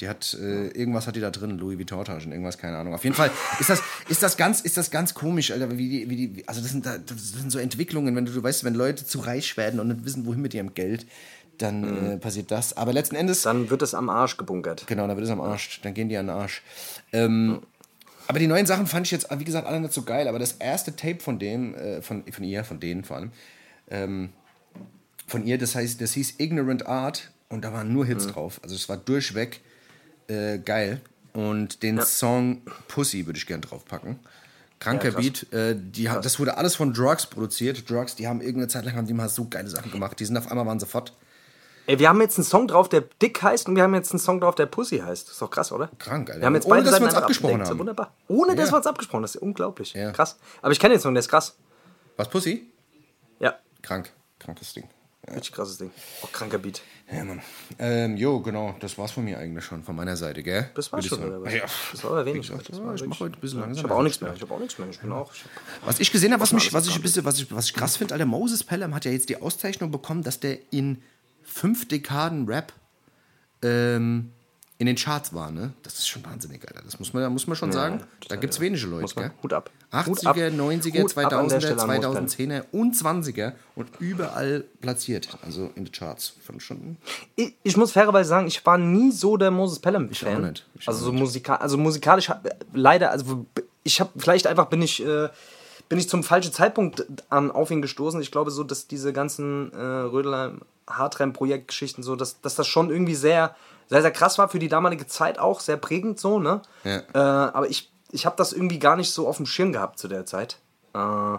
Die hat, äh, irgendwas hat die da drin, Louis Vuitton-Taschen, irgendwas, keine Ahnung. Auf jeden Fall ist das, ist das, ganz, ist das ganz komisch, Alter, wie die, wie die, also das sind, da- das sind so Entwicklungen, wenn du, du weißt, wenn Leute zu reich werden und nicht wissen, wohin mit ihrem Geld, dann äh, passiert das. Aber letzten Endes, Dann wird es am Arsch gebunkert. genau, dann wird es am Arsch, dann gehen die an den Arsch. Ähm, aber die neuen Sachen fand ich jetzt, wie gesagt, alle nicht so geil, aber das erste Tape von dem, äh, von, von ihr, von denen vor allem, ähm, von ihr, das heißt, das hieß Ignorant Art und da waren nur Mhm. Hits drauf. Also es war durchweg äh, geil. Und den Song Pussy würde ich gern draufpacken. Kranker Ja. Beat. Äh, die, das wurde alles von Drugs produziert. Drugs, die haben irgendeine Zeit lang haben die mal so geile Sachen gemacht. Die sind auf einmal waren sofort Ey, wir haben jetzt einen Song drauf, der dick heißt und wir haben jetzt einen Song drauf, der Pussy heißt. Das ist doch krass, oder? Krank, Alter. Wir haben jetzt Ohne, beide dass wir uns abgesprochen abgedeckt. So haben. wunderbar. Ohne, dass Ja. wir uns abgesprochen haben. Das ist unglaublich. Ja. Krass. Aber ich kenne den Song, der ist krass. Was, Pussy? Ja. Krank. Krankes Ding. Richtig krasses Ding. Auch kranker Beat. Ja, Mann. Ähm, jo, genau. Das war's von mir eigentlich schon, von meiner Seite, gell? Das war Würde ich schon, oder? Ja. Das war aber wenig. gesagt, Das ja, war ich mach heute ein bisschen langsam. Ich habe auch nichts mehr. Ich habe auch nichts mehr. Ich bin auch. Ich hab, Was ich gesehen habe, was mich, was ich bisschen, was ich, was ich krass finde, Alter, Moses Pelham hat ja jetzt die Auszeichnung bekommen, dass der in fünf Dekaden Rap ähm, in den Charts war, ne? Das ist schon wahnsinnig, Alter. Das muss man, muss man schon sagen. Da gibt es ja. wenige Leute, Muss man- gell? Hut ab. Hut 80er, ab. 90er, Hut ab an der 2000er, Stelle an Moses 2010er und 20er und überall platziert. Also in den Charts. Ich schon. ich, ich muss fairerweise sagen, ich war nie so der Moses auch Pelham-Fan. nicht. Ich Also, auch so musika also musikalisch, hab- leider, also ich habe, vielleicht einfach bin ich, äh, bin ich zum falschen Zeitpunkt an, auf ihn gestoßen. Ich glaube so, dass diese ganzen äh, Rödelheim Hardrem-Projektgeschichten so, dass, dass das schon irgendwie sehr, sehr, sehr krass war für die damalige Zeit auch, sehr prägend so, ne? Ja. Äh, aber ich, ich habe das irgendwie gar nicht so auf dem Schirm gehabt zu der Zeit. Äh,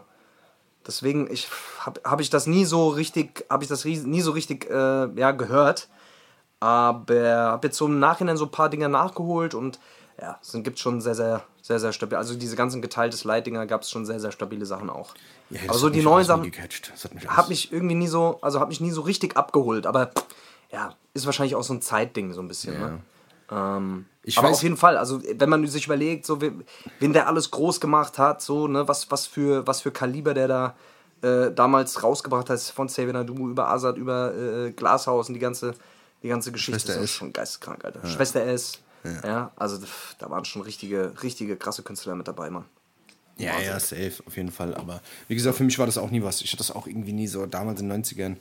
deswegen ich habe hab ich das nie so richtig, habe ich das nie so richtig äh, ja, gehört. Aber habe jetzt so im Nachhinein so ein paar Dinge nachgeholt und ja, es gibt schon sehr, sehr, sehr, sehr stabil. Also diese ganzen geteiltes Leitdinger gab es schon sehr, sehr stabile Sachen auch. Ja, aber so die neuen Sachen mich hat mich irgendwie nie so, also hat mich nie so richtig abgeholt. Aber ja, ist wahrscheinlich auch so ein Zeitding so ein bisschen. Ja. Ne? Ähm, aber weiß- auf jeden Fall, also wenn man sich überlegt, so wen, der alles groß gemacht hat, so ne, was was für was für Kaliber der da äh, damals rausgebracht hat, von Xavier Nadu über Azad über äh, Glashaus und die ganze die ganze Geschichte Schwester ist S. schon geisteskrank, Alter. Schwester S. Ja. also pff, da waren schon richtige richtige krasse Künstler mit dabei, Mann. Ja, ja, safe, auf jeden Fall. Aber wie gesagt, für mich war das auch nie was. Ich hatte das auch irgendwie nie so, damals in den 90ern,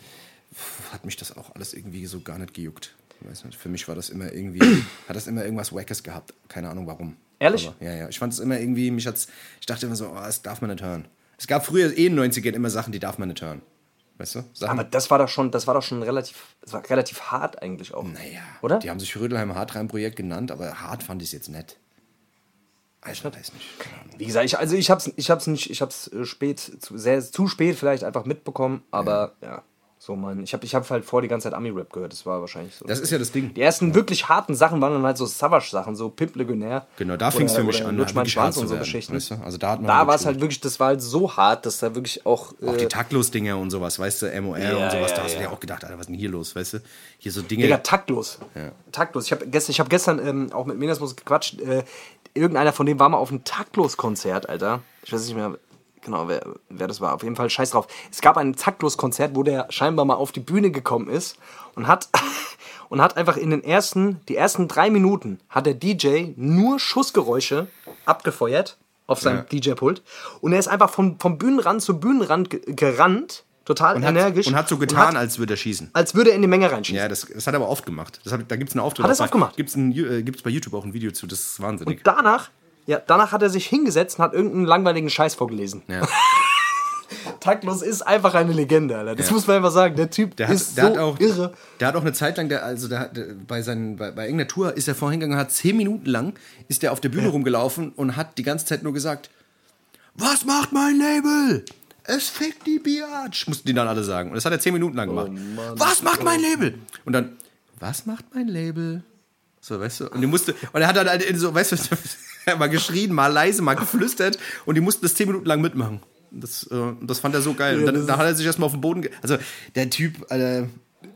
pf, hat mich das auch alles irgendwie so gar nicht gejuckt. Nicht, für mich war das immer irgendwie, [CLEARS THROAT] hat das immer irgendwas Wackes gehabt. Keine Ahnung warum. Ehrlich? Aber, ja, ja. Ich fand es immer irgendwie, mich hat's, ich dachte immer so, oh, das darf man nicht hören. Es gab früher eh in den 90ern immer Sachen, die darf man nicht hören. Weißt du? Sachen, Aber das war doch schon, das war doch schon relativ, das war relativ hart eigentlich auch. naja, Oder? Die haben sich Rödelheimer Hartrein-Projekt genannt, aber hart fand ich es jetzt nicht. Ich weiß nicht. Wie gesagt, ich, also ich hab's, ich hab's nicht, ich hab's äh, spät, zu, sehr zu spät vielleicht einfach mitbekommen, aber ja, so mein, ich hab, ich hab halt vor die ganze Zeit Ami-Rap gehört, das war wahrscheinlich so. Das ist ja das Ding. die ersten wirklich harten Sachen waren dann halt so Savage-Sachen, so Pimp Legionär. Genau, da fing es für mich an, Lutsch mein Schwanz und so Geschichten. weißt du? Also da Da war es halt wirklich, das war halt so hart, dass da wirklich auch. Auch äh, die Taktlos-Dinger und sowas, weißt du, MOR Ja, und sowas, ja, da hast du ja. dir auch gedacht, Alter, was ist denn hier los, weißt du? Hier so Dinge. Digga, taktlos. Ja. Taktlos. Ich habe gestern, ich hab gestern ähm, auch mit Minas Musik gequatscht. Äh, irgendeiner von denen war mal auf einem Taktlos-Konzert, Alter. Ich weiß nicht mehr. Genau, wer, wer das war. Auf jeden Fall scheiß drauf. Es gab ein Taktlos-Konzert, wo der scheinbar mal auf die Bühne gekommen ist und hat, [LAUGHS] und hat einfach in den ersten, die ersten drei Minuten hat der DJ nur Schussgeräusche abgefeuert auf seinem Ja. DJ-Pult. Und er ist einfach vom, vom Bühnenrand zu Bühnenrand ge- gerannt, total Und hat, energisch. und hat so getan, als würde er schießen. als würde er in die Menge reinschießen. Ja, das, das hat er aber oft gemacht. Das hat, da gibt es einen Auftritt. Hat er's auch oft gemacht? Gibt's ein, äh, bei YouTube auch ein Video zu, das ist wahnsinnig. Und danach, ja, danach hat er sich hingesetzt und hat irgendeinen langweiligen Scheiß vorgelesen. ja. [LAUGHS] Taktlos ist einfach eine Legende, Alter. Das Ja. muss man einfach sagen. Der Typ Der hat, ist der so auch, irre. Der hat auch eine Zeit lang, der, also der hat, bei, seinen, bei, bei irgendeiner Tour ist er vorhin gegangen, hat zehn Minuten lang ist er auf der Bühne rumgelaufen und hat die ganze Zeit nur gesagt, was macht mein Label? Es fickt die Biatch, mussten die dann alle sagen. Und das hat er zehn Minuten lang gemacht. was macht mein Label? Und dann, was macht mein Label? So, weißt du? Und musste, und er hat dann halt so, weißt du, [LAUGHS] [LAUGHS] mal geschrien, mal leise, mal geflüstert und die mussten das zehn Minuten lang mitmachen. Das, äh, das fand er so geil. und dann, da hat er sich erstmal auf den Boden. Ge also, der Typ, Alter,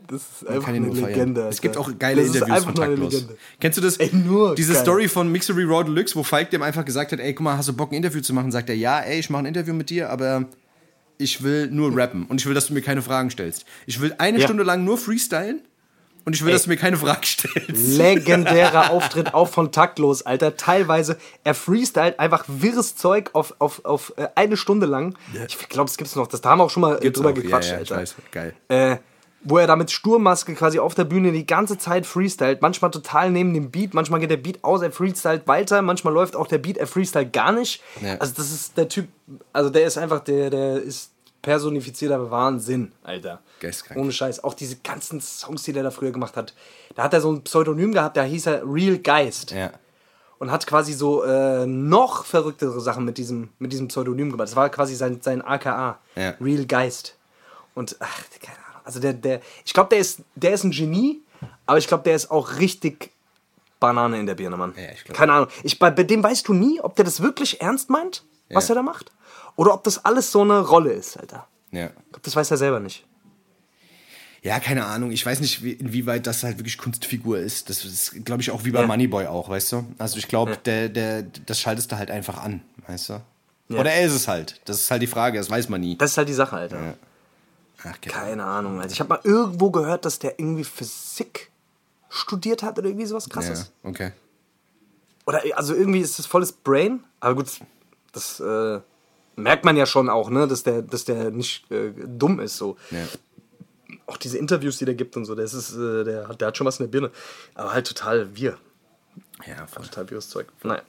Das ist einfach eine. Legende. Es gibt Alter. auch geile das Interviews von Taktlos. Kennst du das? Ey, nur Diese geil. Story von Mixery Raw Deluxe, wo Falk dem einfach gesagt hat, ey, guck mal, hast du Bock, ein Interview zu machen? Sagt er, ja, ey, ich mache ein Interview mit dir, aber ich will nur rappen und ich will, dass du mir keine Fragen stellst. Ich will eine Ja. Stunde lang nur freestylen und ich will, dass du mir keine Fragen stellst. Legendärer [LAUGHS] Auftritt auch von Taktlos, Alter. Teilweise, er freestylt einfach wirres Zeug auf, auf, auf äh, eine Stunde lang. Ich glaube, es gibt es noch. Das, da haben wir auch schon mal äh, drüber auch. Ja, gequatscht, ja, ich Alter. weiß. Geil. Äh, wo er da mit Sturmmaske quasi auf der Bühne die ganze Zeit freestylt. Manchmal total neben dem Beat, manchmal geht der Beat aus, er freestylt weiter, manchmal läuft auch der Beat, er freestylt gar nicht. Ja. Also das ist der Typ, also der ist einfach, der, der ist personifizierter Wahnsinn, Alter. Geistkrank. Ohne Scheiß. Auch diese ganzen Songs, die der da früher gemacht hat. Da hat er so ein Pseudonym gehabt, da hieß er Real Geist Ja. und hat quasi so äh, noch verrücktere Sachen mit diesem, mit diesem Pseudonym gemacht. Das war quasi sein, sein AKA. Ja. Real Geist. Und ach, keine Ahnung. Also der, der, ich glaube, der ist, der ist ein Genie, aber ich glaube, der ist auch richtig Banane in der Birne, Mann. Ja, ich glaub- keine Ahnung. Ich, bei, bei dem weißt du nie, ob der das wirklich ernst meint, was Ja. er da macht. Oder ob das alles so eine Rolle ist, Alter. Ja. Ich glaube, das weiß er selber nicht. Ja, keine Ahnung. Ich weiß nicht, wie, inwieweit das halt wirklich Kunstfigur ist. Das ist, glaube ich, auch wie bei Ja. Moneyboy auch, weißt du? Also ich glaube, der, der, das schaltest du halt einfach an, weißt du? Ja. Oder er ist es halt. Das ist halt die Frage, das weiß man nie. Das ist halt die Sache, Alter. Ach, genau. Keine Ahnung. Also ich habe mal irgendwo gehört, dass der irgendwie Physik studiert hat oder irgendwie sowas Ja, krasses. okay. Oder also irgendwie ist das volles Brain. Aber gut, das äh, merkt man ja schon auch, ne, dass der, dass der nicht äh, dumm ist. So. Ja. Auch diese Interviews, die der gibt und so, das ist, äh, der, hat, der hat schon was in der Birne. Aber halt total wir. Ja, voll. Wirres Zeug. Naja.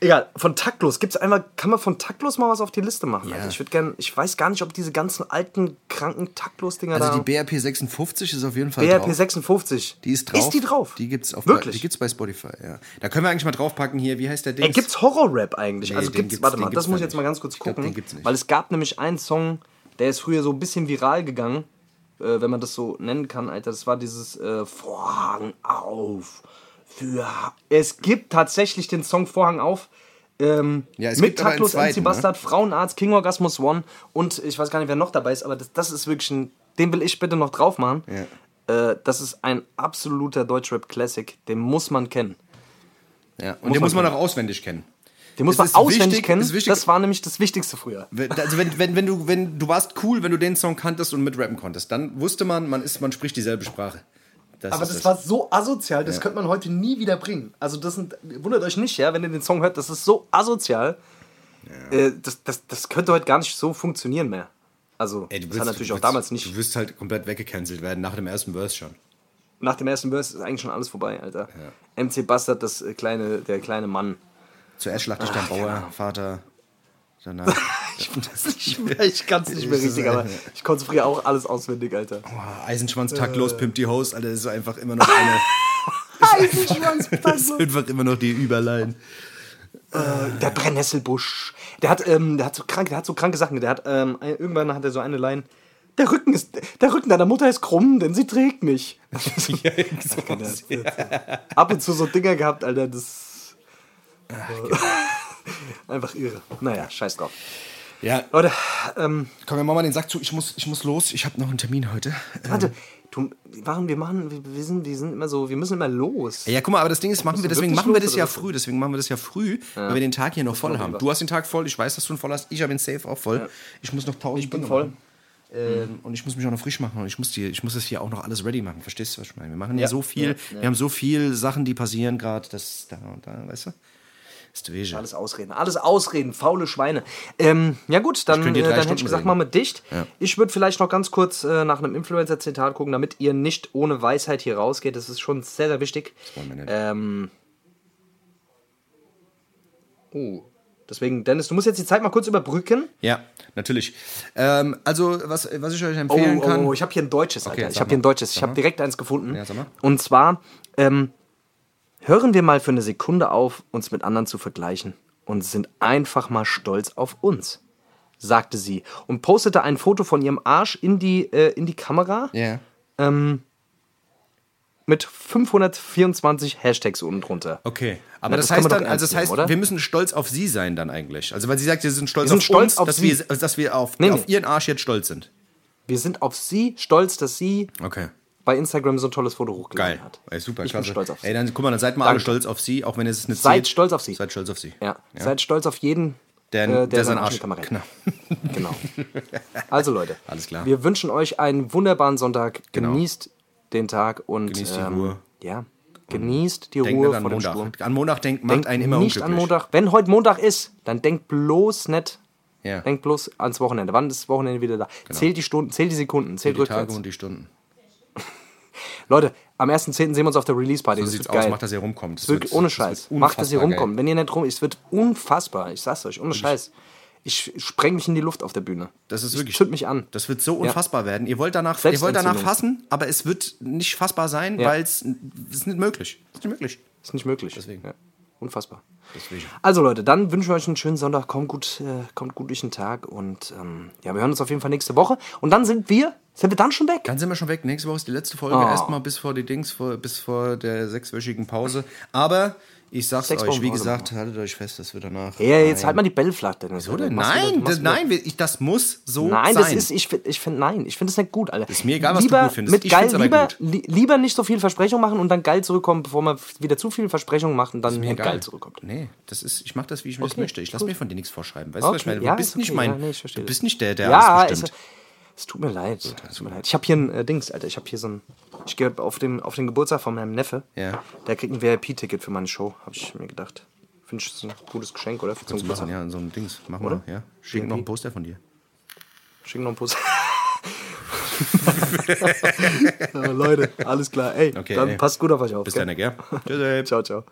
Egal, von Taktlos. Gibt's einmal, kann man von Taktlos mal was auf die Liste machen? Ja. Also ich würde gerne, ich weiß gar nicht, ob diese ganzen alten, kranken Taktlos-Dinger Also da. die BRP 56 ist auf jeden Fall BRP drauf. 56. Die ist drauf. Ist die drauf? Die gibt's auf Wirklich? Die gibt's bei Spotify, ja. Da können wir eigentlich mal draufpacken hier, wie heißt der Ding? Ey, gibt's Horror-Rap eigentlich? Nee, also gibt's, gibt's- warte mal, das muss ich jetzt mal ganz kurz Ich glaub, gucken. den gibt's nicht. Weil es gab nämlich einen Song, der ist früher so ein bisschen viral gegangen, äh, wenn man das so nennen kann, Alter. Das war dieses äh, Vorhang auf. Für. Es gibt tatsächlich den Song Vorhang auf. Ähm, Ja, es mit gibt Taktlos zweiten, MC ne? Bastard, Frauenarzt, King Orgasmus One und ich weiß gar nicht, wer noch dabei ist, aber das, das ist wirklich ein. Den will ich bitte noch drauf machen. Äh, das ist ein absoluter Deutschrap-Classic. Den muss man kennen. Ja. Und Muss den muss man man auch auswendig kennen. Den muss Es man auswendig wichtig- kennen. Das war nämlich das Wichtigste früher. Also wenn, wenn, wenn du, wenn du warst cool, wenn du den Song kanntest und mitrappen konntest, dann wusste man, man ist, man spricht dieselbe Sprache. Das Aber das es. war so asozial, das könnte man heute nie wieder bringen. Also das sind, wundert euch nicht, ja, wenn ihr den Song hört, das ist so asozial. Äh, das, das, das könnte heute gar nicht so funktionieren mehr. Also, Ey, du das wirst- hat natürlich du auch wirst- damals nicht. Du wirst halt komplett weggecancelt werden nach dem ersten Verse schon. Nach dem ersten Verse ist eigentlich schon alles vorbei, Alter. MC Bastard, das äh, kleine, der kleine Mann. Zuerst schlacht dich dein Bauer, Vater, danach. [LAUGHS] Ich ich kann es nicht mehr richtig, aber äh, ich konnte früher auch alles auswendig, Alter. Boah, Eisenschwanz taktlos, pimpt die Hose, Alter, das ist einfach immer noch eine. Eisenschwanz, [LAUGHS] das ist einfach immer noch die Überlein. Der Brennnesselbusch. Der hat, ähm, der hat so kranke, der hat so kranke Sachen. Der hat, ähm, irgendwann hat er so eine Line. Der Rücken ist, der Rücken deiner Mutter ist krumm, denn sie trägt mich. [LAUGHS] ja, sowas, ja. Ab und zu so Dinger gehabt, Alter, das. [LAUGHS] Einfach irre. Naja, scheiß drauf. Ja. Leute, ähm, Komm, wir machen mal den Sack zu. Ich muss, ich muss los. Ich habe noch einen Termin heute. warte, du, warum wir machen, wir, wir, sind, wir sind immer so, wir müssen immer los. Ja, guck mal, aber das Ding ist, machen wir, deswegen machen wir das ja früh. Deswegen machen wir das ja früh, weil wir den Tag hier noch voll haben. Du hast den Tag voll, ich weiß, dass du ihn voll hast. Ich habe ihn safe auch voll. Ich muss noch tausend Ich bin Dinge voll. machen. Ähm, und ich muss mich auch noch frisch machen und ich muss, die, ich muss das hier auch noch alles ready machen. Verstehst du, was ich meine? Wir machen ja, so viel, wir haben so viel Sachen, die passieren gerade, das da und da, weißt du? Das ist Wege. Alles ausreden, alles ausreden, faule Schweine. Ähm, ja gut, dann, äh, dann hätte ich gesagt, machen wir dicht. Ich würde vielleicht noch ganz kurz äh, nach einem Influencer-Zitat gucken, damit ihr nicht ohne Weisheit hier rausgeht. Das ist schon sehr, sehr wichtig. Ähm, oh, deswegen, Dennis, du musst jetzt die Zeit mal kurz überbrücken. Ja, natürlich. Ähm, also, was, was ich euch Oh, empfehlen kann. oh, ich habe hier ein deutsches, Alter. Okay, ich habe hier ein deutsches. Ich habe direkt eins gefunden. Ja. Und zwar, ähm, hören wir mal für eine Sekunde auf, uns mit anderen zu vergleichen und sind einfach mal stolz auf uns, sagte sie und postete ein Foto von ihrem Arsch in die, äh, in die Kamera Ja. mit 524 Hashtags unten drunter. Okay, aber Ja, das, das heißt dann, also das nehmen, heißt, oder? wir müssen stolz auf sie sein dann eigentlich. Also weil sie sagt, wir sind stolz Wir sind auf stolz uns, auf dass, sie. wir, dass wir auf, Nee, auf nee. ihren Arsch jetzt stolz sind. Wir sind auf sie stolz, dass sie Okay. Bei Instagram so ein tolles Foto hochgeladen Geil. hat. Ey, super, ich bin klasse. stolz auf sie. Ey, dann guck mal, dann seid mal alle Danke. stolz auf sie, auch wenn es nicht Seid zählt. stolz auf sie. Seid stolz auf sie. Ja, seid stolz auf jeden, Der, äh, der, der seinen Arsch. Hält. Genau. [LAUGHS] Genau. [LAUGHS] Also Leute, Alles klar. Wir wünschen euch einen wunderbaren Sonntag. Genau. Genießt den Tag und Genießt die ähm, Ruhe. Ja, genießt die Denkt Ruhe nicht an vor dem Sturm. Montag. An Montag denkt, macht Denkt einen immer nicht unglücklich. an Montag. Wenn heute Montag ist, dann denkt bloß nicht. Ja. Denkt bloß ans Wochenende. Wann ist das Wochenende wieder da? Zählt die Stunden, zählt die Sekunden, zählt die Tage rückwärts. und die Stunden. Leute, am 1.10. sehen wir uns auf der Release-Party. So das sieht's aus, geil. macht, dass ihr rumkommt. Das wird- ohne das Scheiß. Macht, dass ihr rumkommt. Wenn ihr nicht rum, es wird unfassbar. Ich sag's euch, ohne Scheiß. Ich spreng mich in die Luft auf der Bühne. Das ist ich wirklich. zünd mich an. Das wird so unfassbar werden. Ihr wollt danach, ihr wollt danach fassen, aber es wird nicht fassbar sein, Ja. weil es ist nicht möglich. Es ist nicht möglich. Ist nicht möglich. Deswegen. Ja. Unfassbar. Deswegen. Also Leute, dann wünschen wir euch einen schönen Sonntag. Kommt gut, äh, kommt gut durch den Tag und ähm, ja, wir hören uns auf jeden Fall nächste Woche. Und dann sind wir, sind wir dann schon weg? Dann sind wir schon weg. Nächste Woche ist die letzte Folge. Oh. Erstmal bis vor die Dings, vor, bis vor der sechswöchigen Pause. Aber ich sag's Sechs euch, Wochen wie gesagt, haltet euch fest, das wird danach. Ja, jetzt Nein. halt mal die Bälle flach, Dennis. So denn? Du Nein, das, du nein, ich, das muss so Nein, sein. das ist, ich finde, ich find, nein, ich finde es nicht gut, Alter. Ist mir egal, was du lieber gut findest. Mit Ich geil, lieber, li lieber nicht so viel Versprechung machen und dann geil zurückkommen, bevor man wieder zu viel Versprechung macht und dann mit egal. geil zurückkommt. Nee, das ist, ich mach das, wie ich das Okay, möchte. Ich lasse mir von dir nichts vorschreiben. Weißt du, was ich Okay, meine? Du ja, bist ist nicht okay. mein, Ja, nee, du bist nicht der, der ja, alles es, bestimmt. Es tut mir leid. Es tut mir leid. Ich habe hier ein äh, Dings, Alter. Ich habe hier so ein. Ich gehe auf den, auf den Geburtstag von meinem Neffe. Ja. Der kriegt ein VIP-Ticket für meine Show, habe ich mir gedacht. Finde ich das ein gutes Geschenk, oder? Für zum Zu machen, ja, so ein Dings. Mach Oder? mal, ja. Schick noch ein Poster von dir. Schick noch Puss. [LAUGHS] ja, Leute, alles klar. Ey, Okay, dann ey. passt gut auf euch auf. Bis gell? dann, gell? [LAUGHS] Tschüss. Ciao, ciao.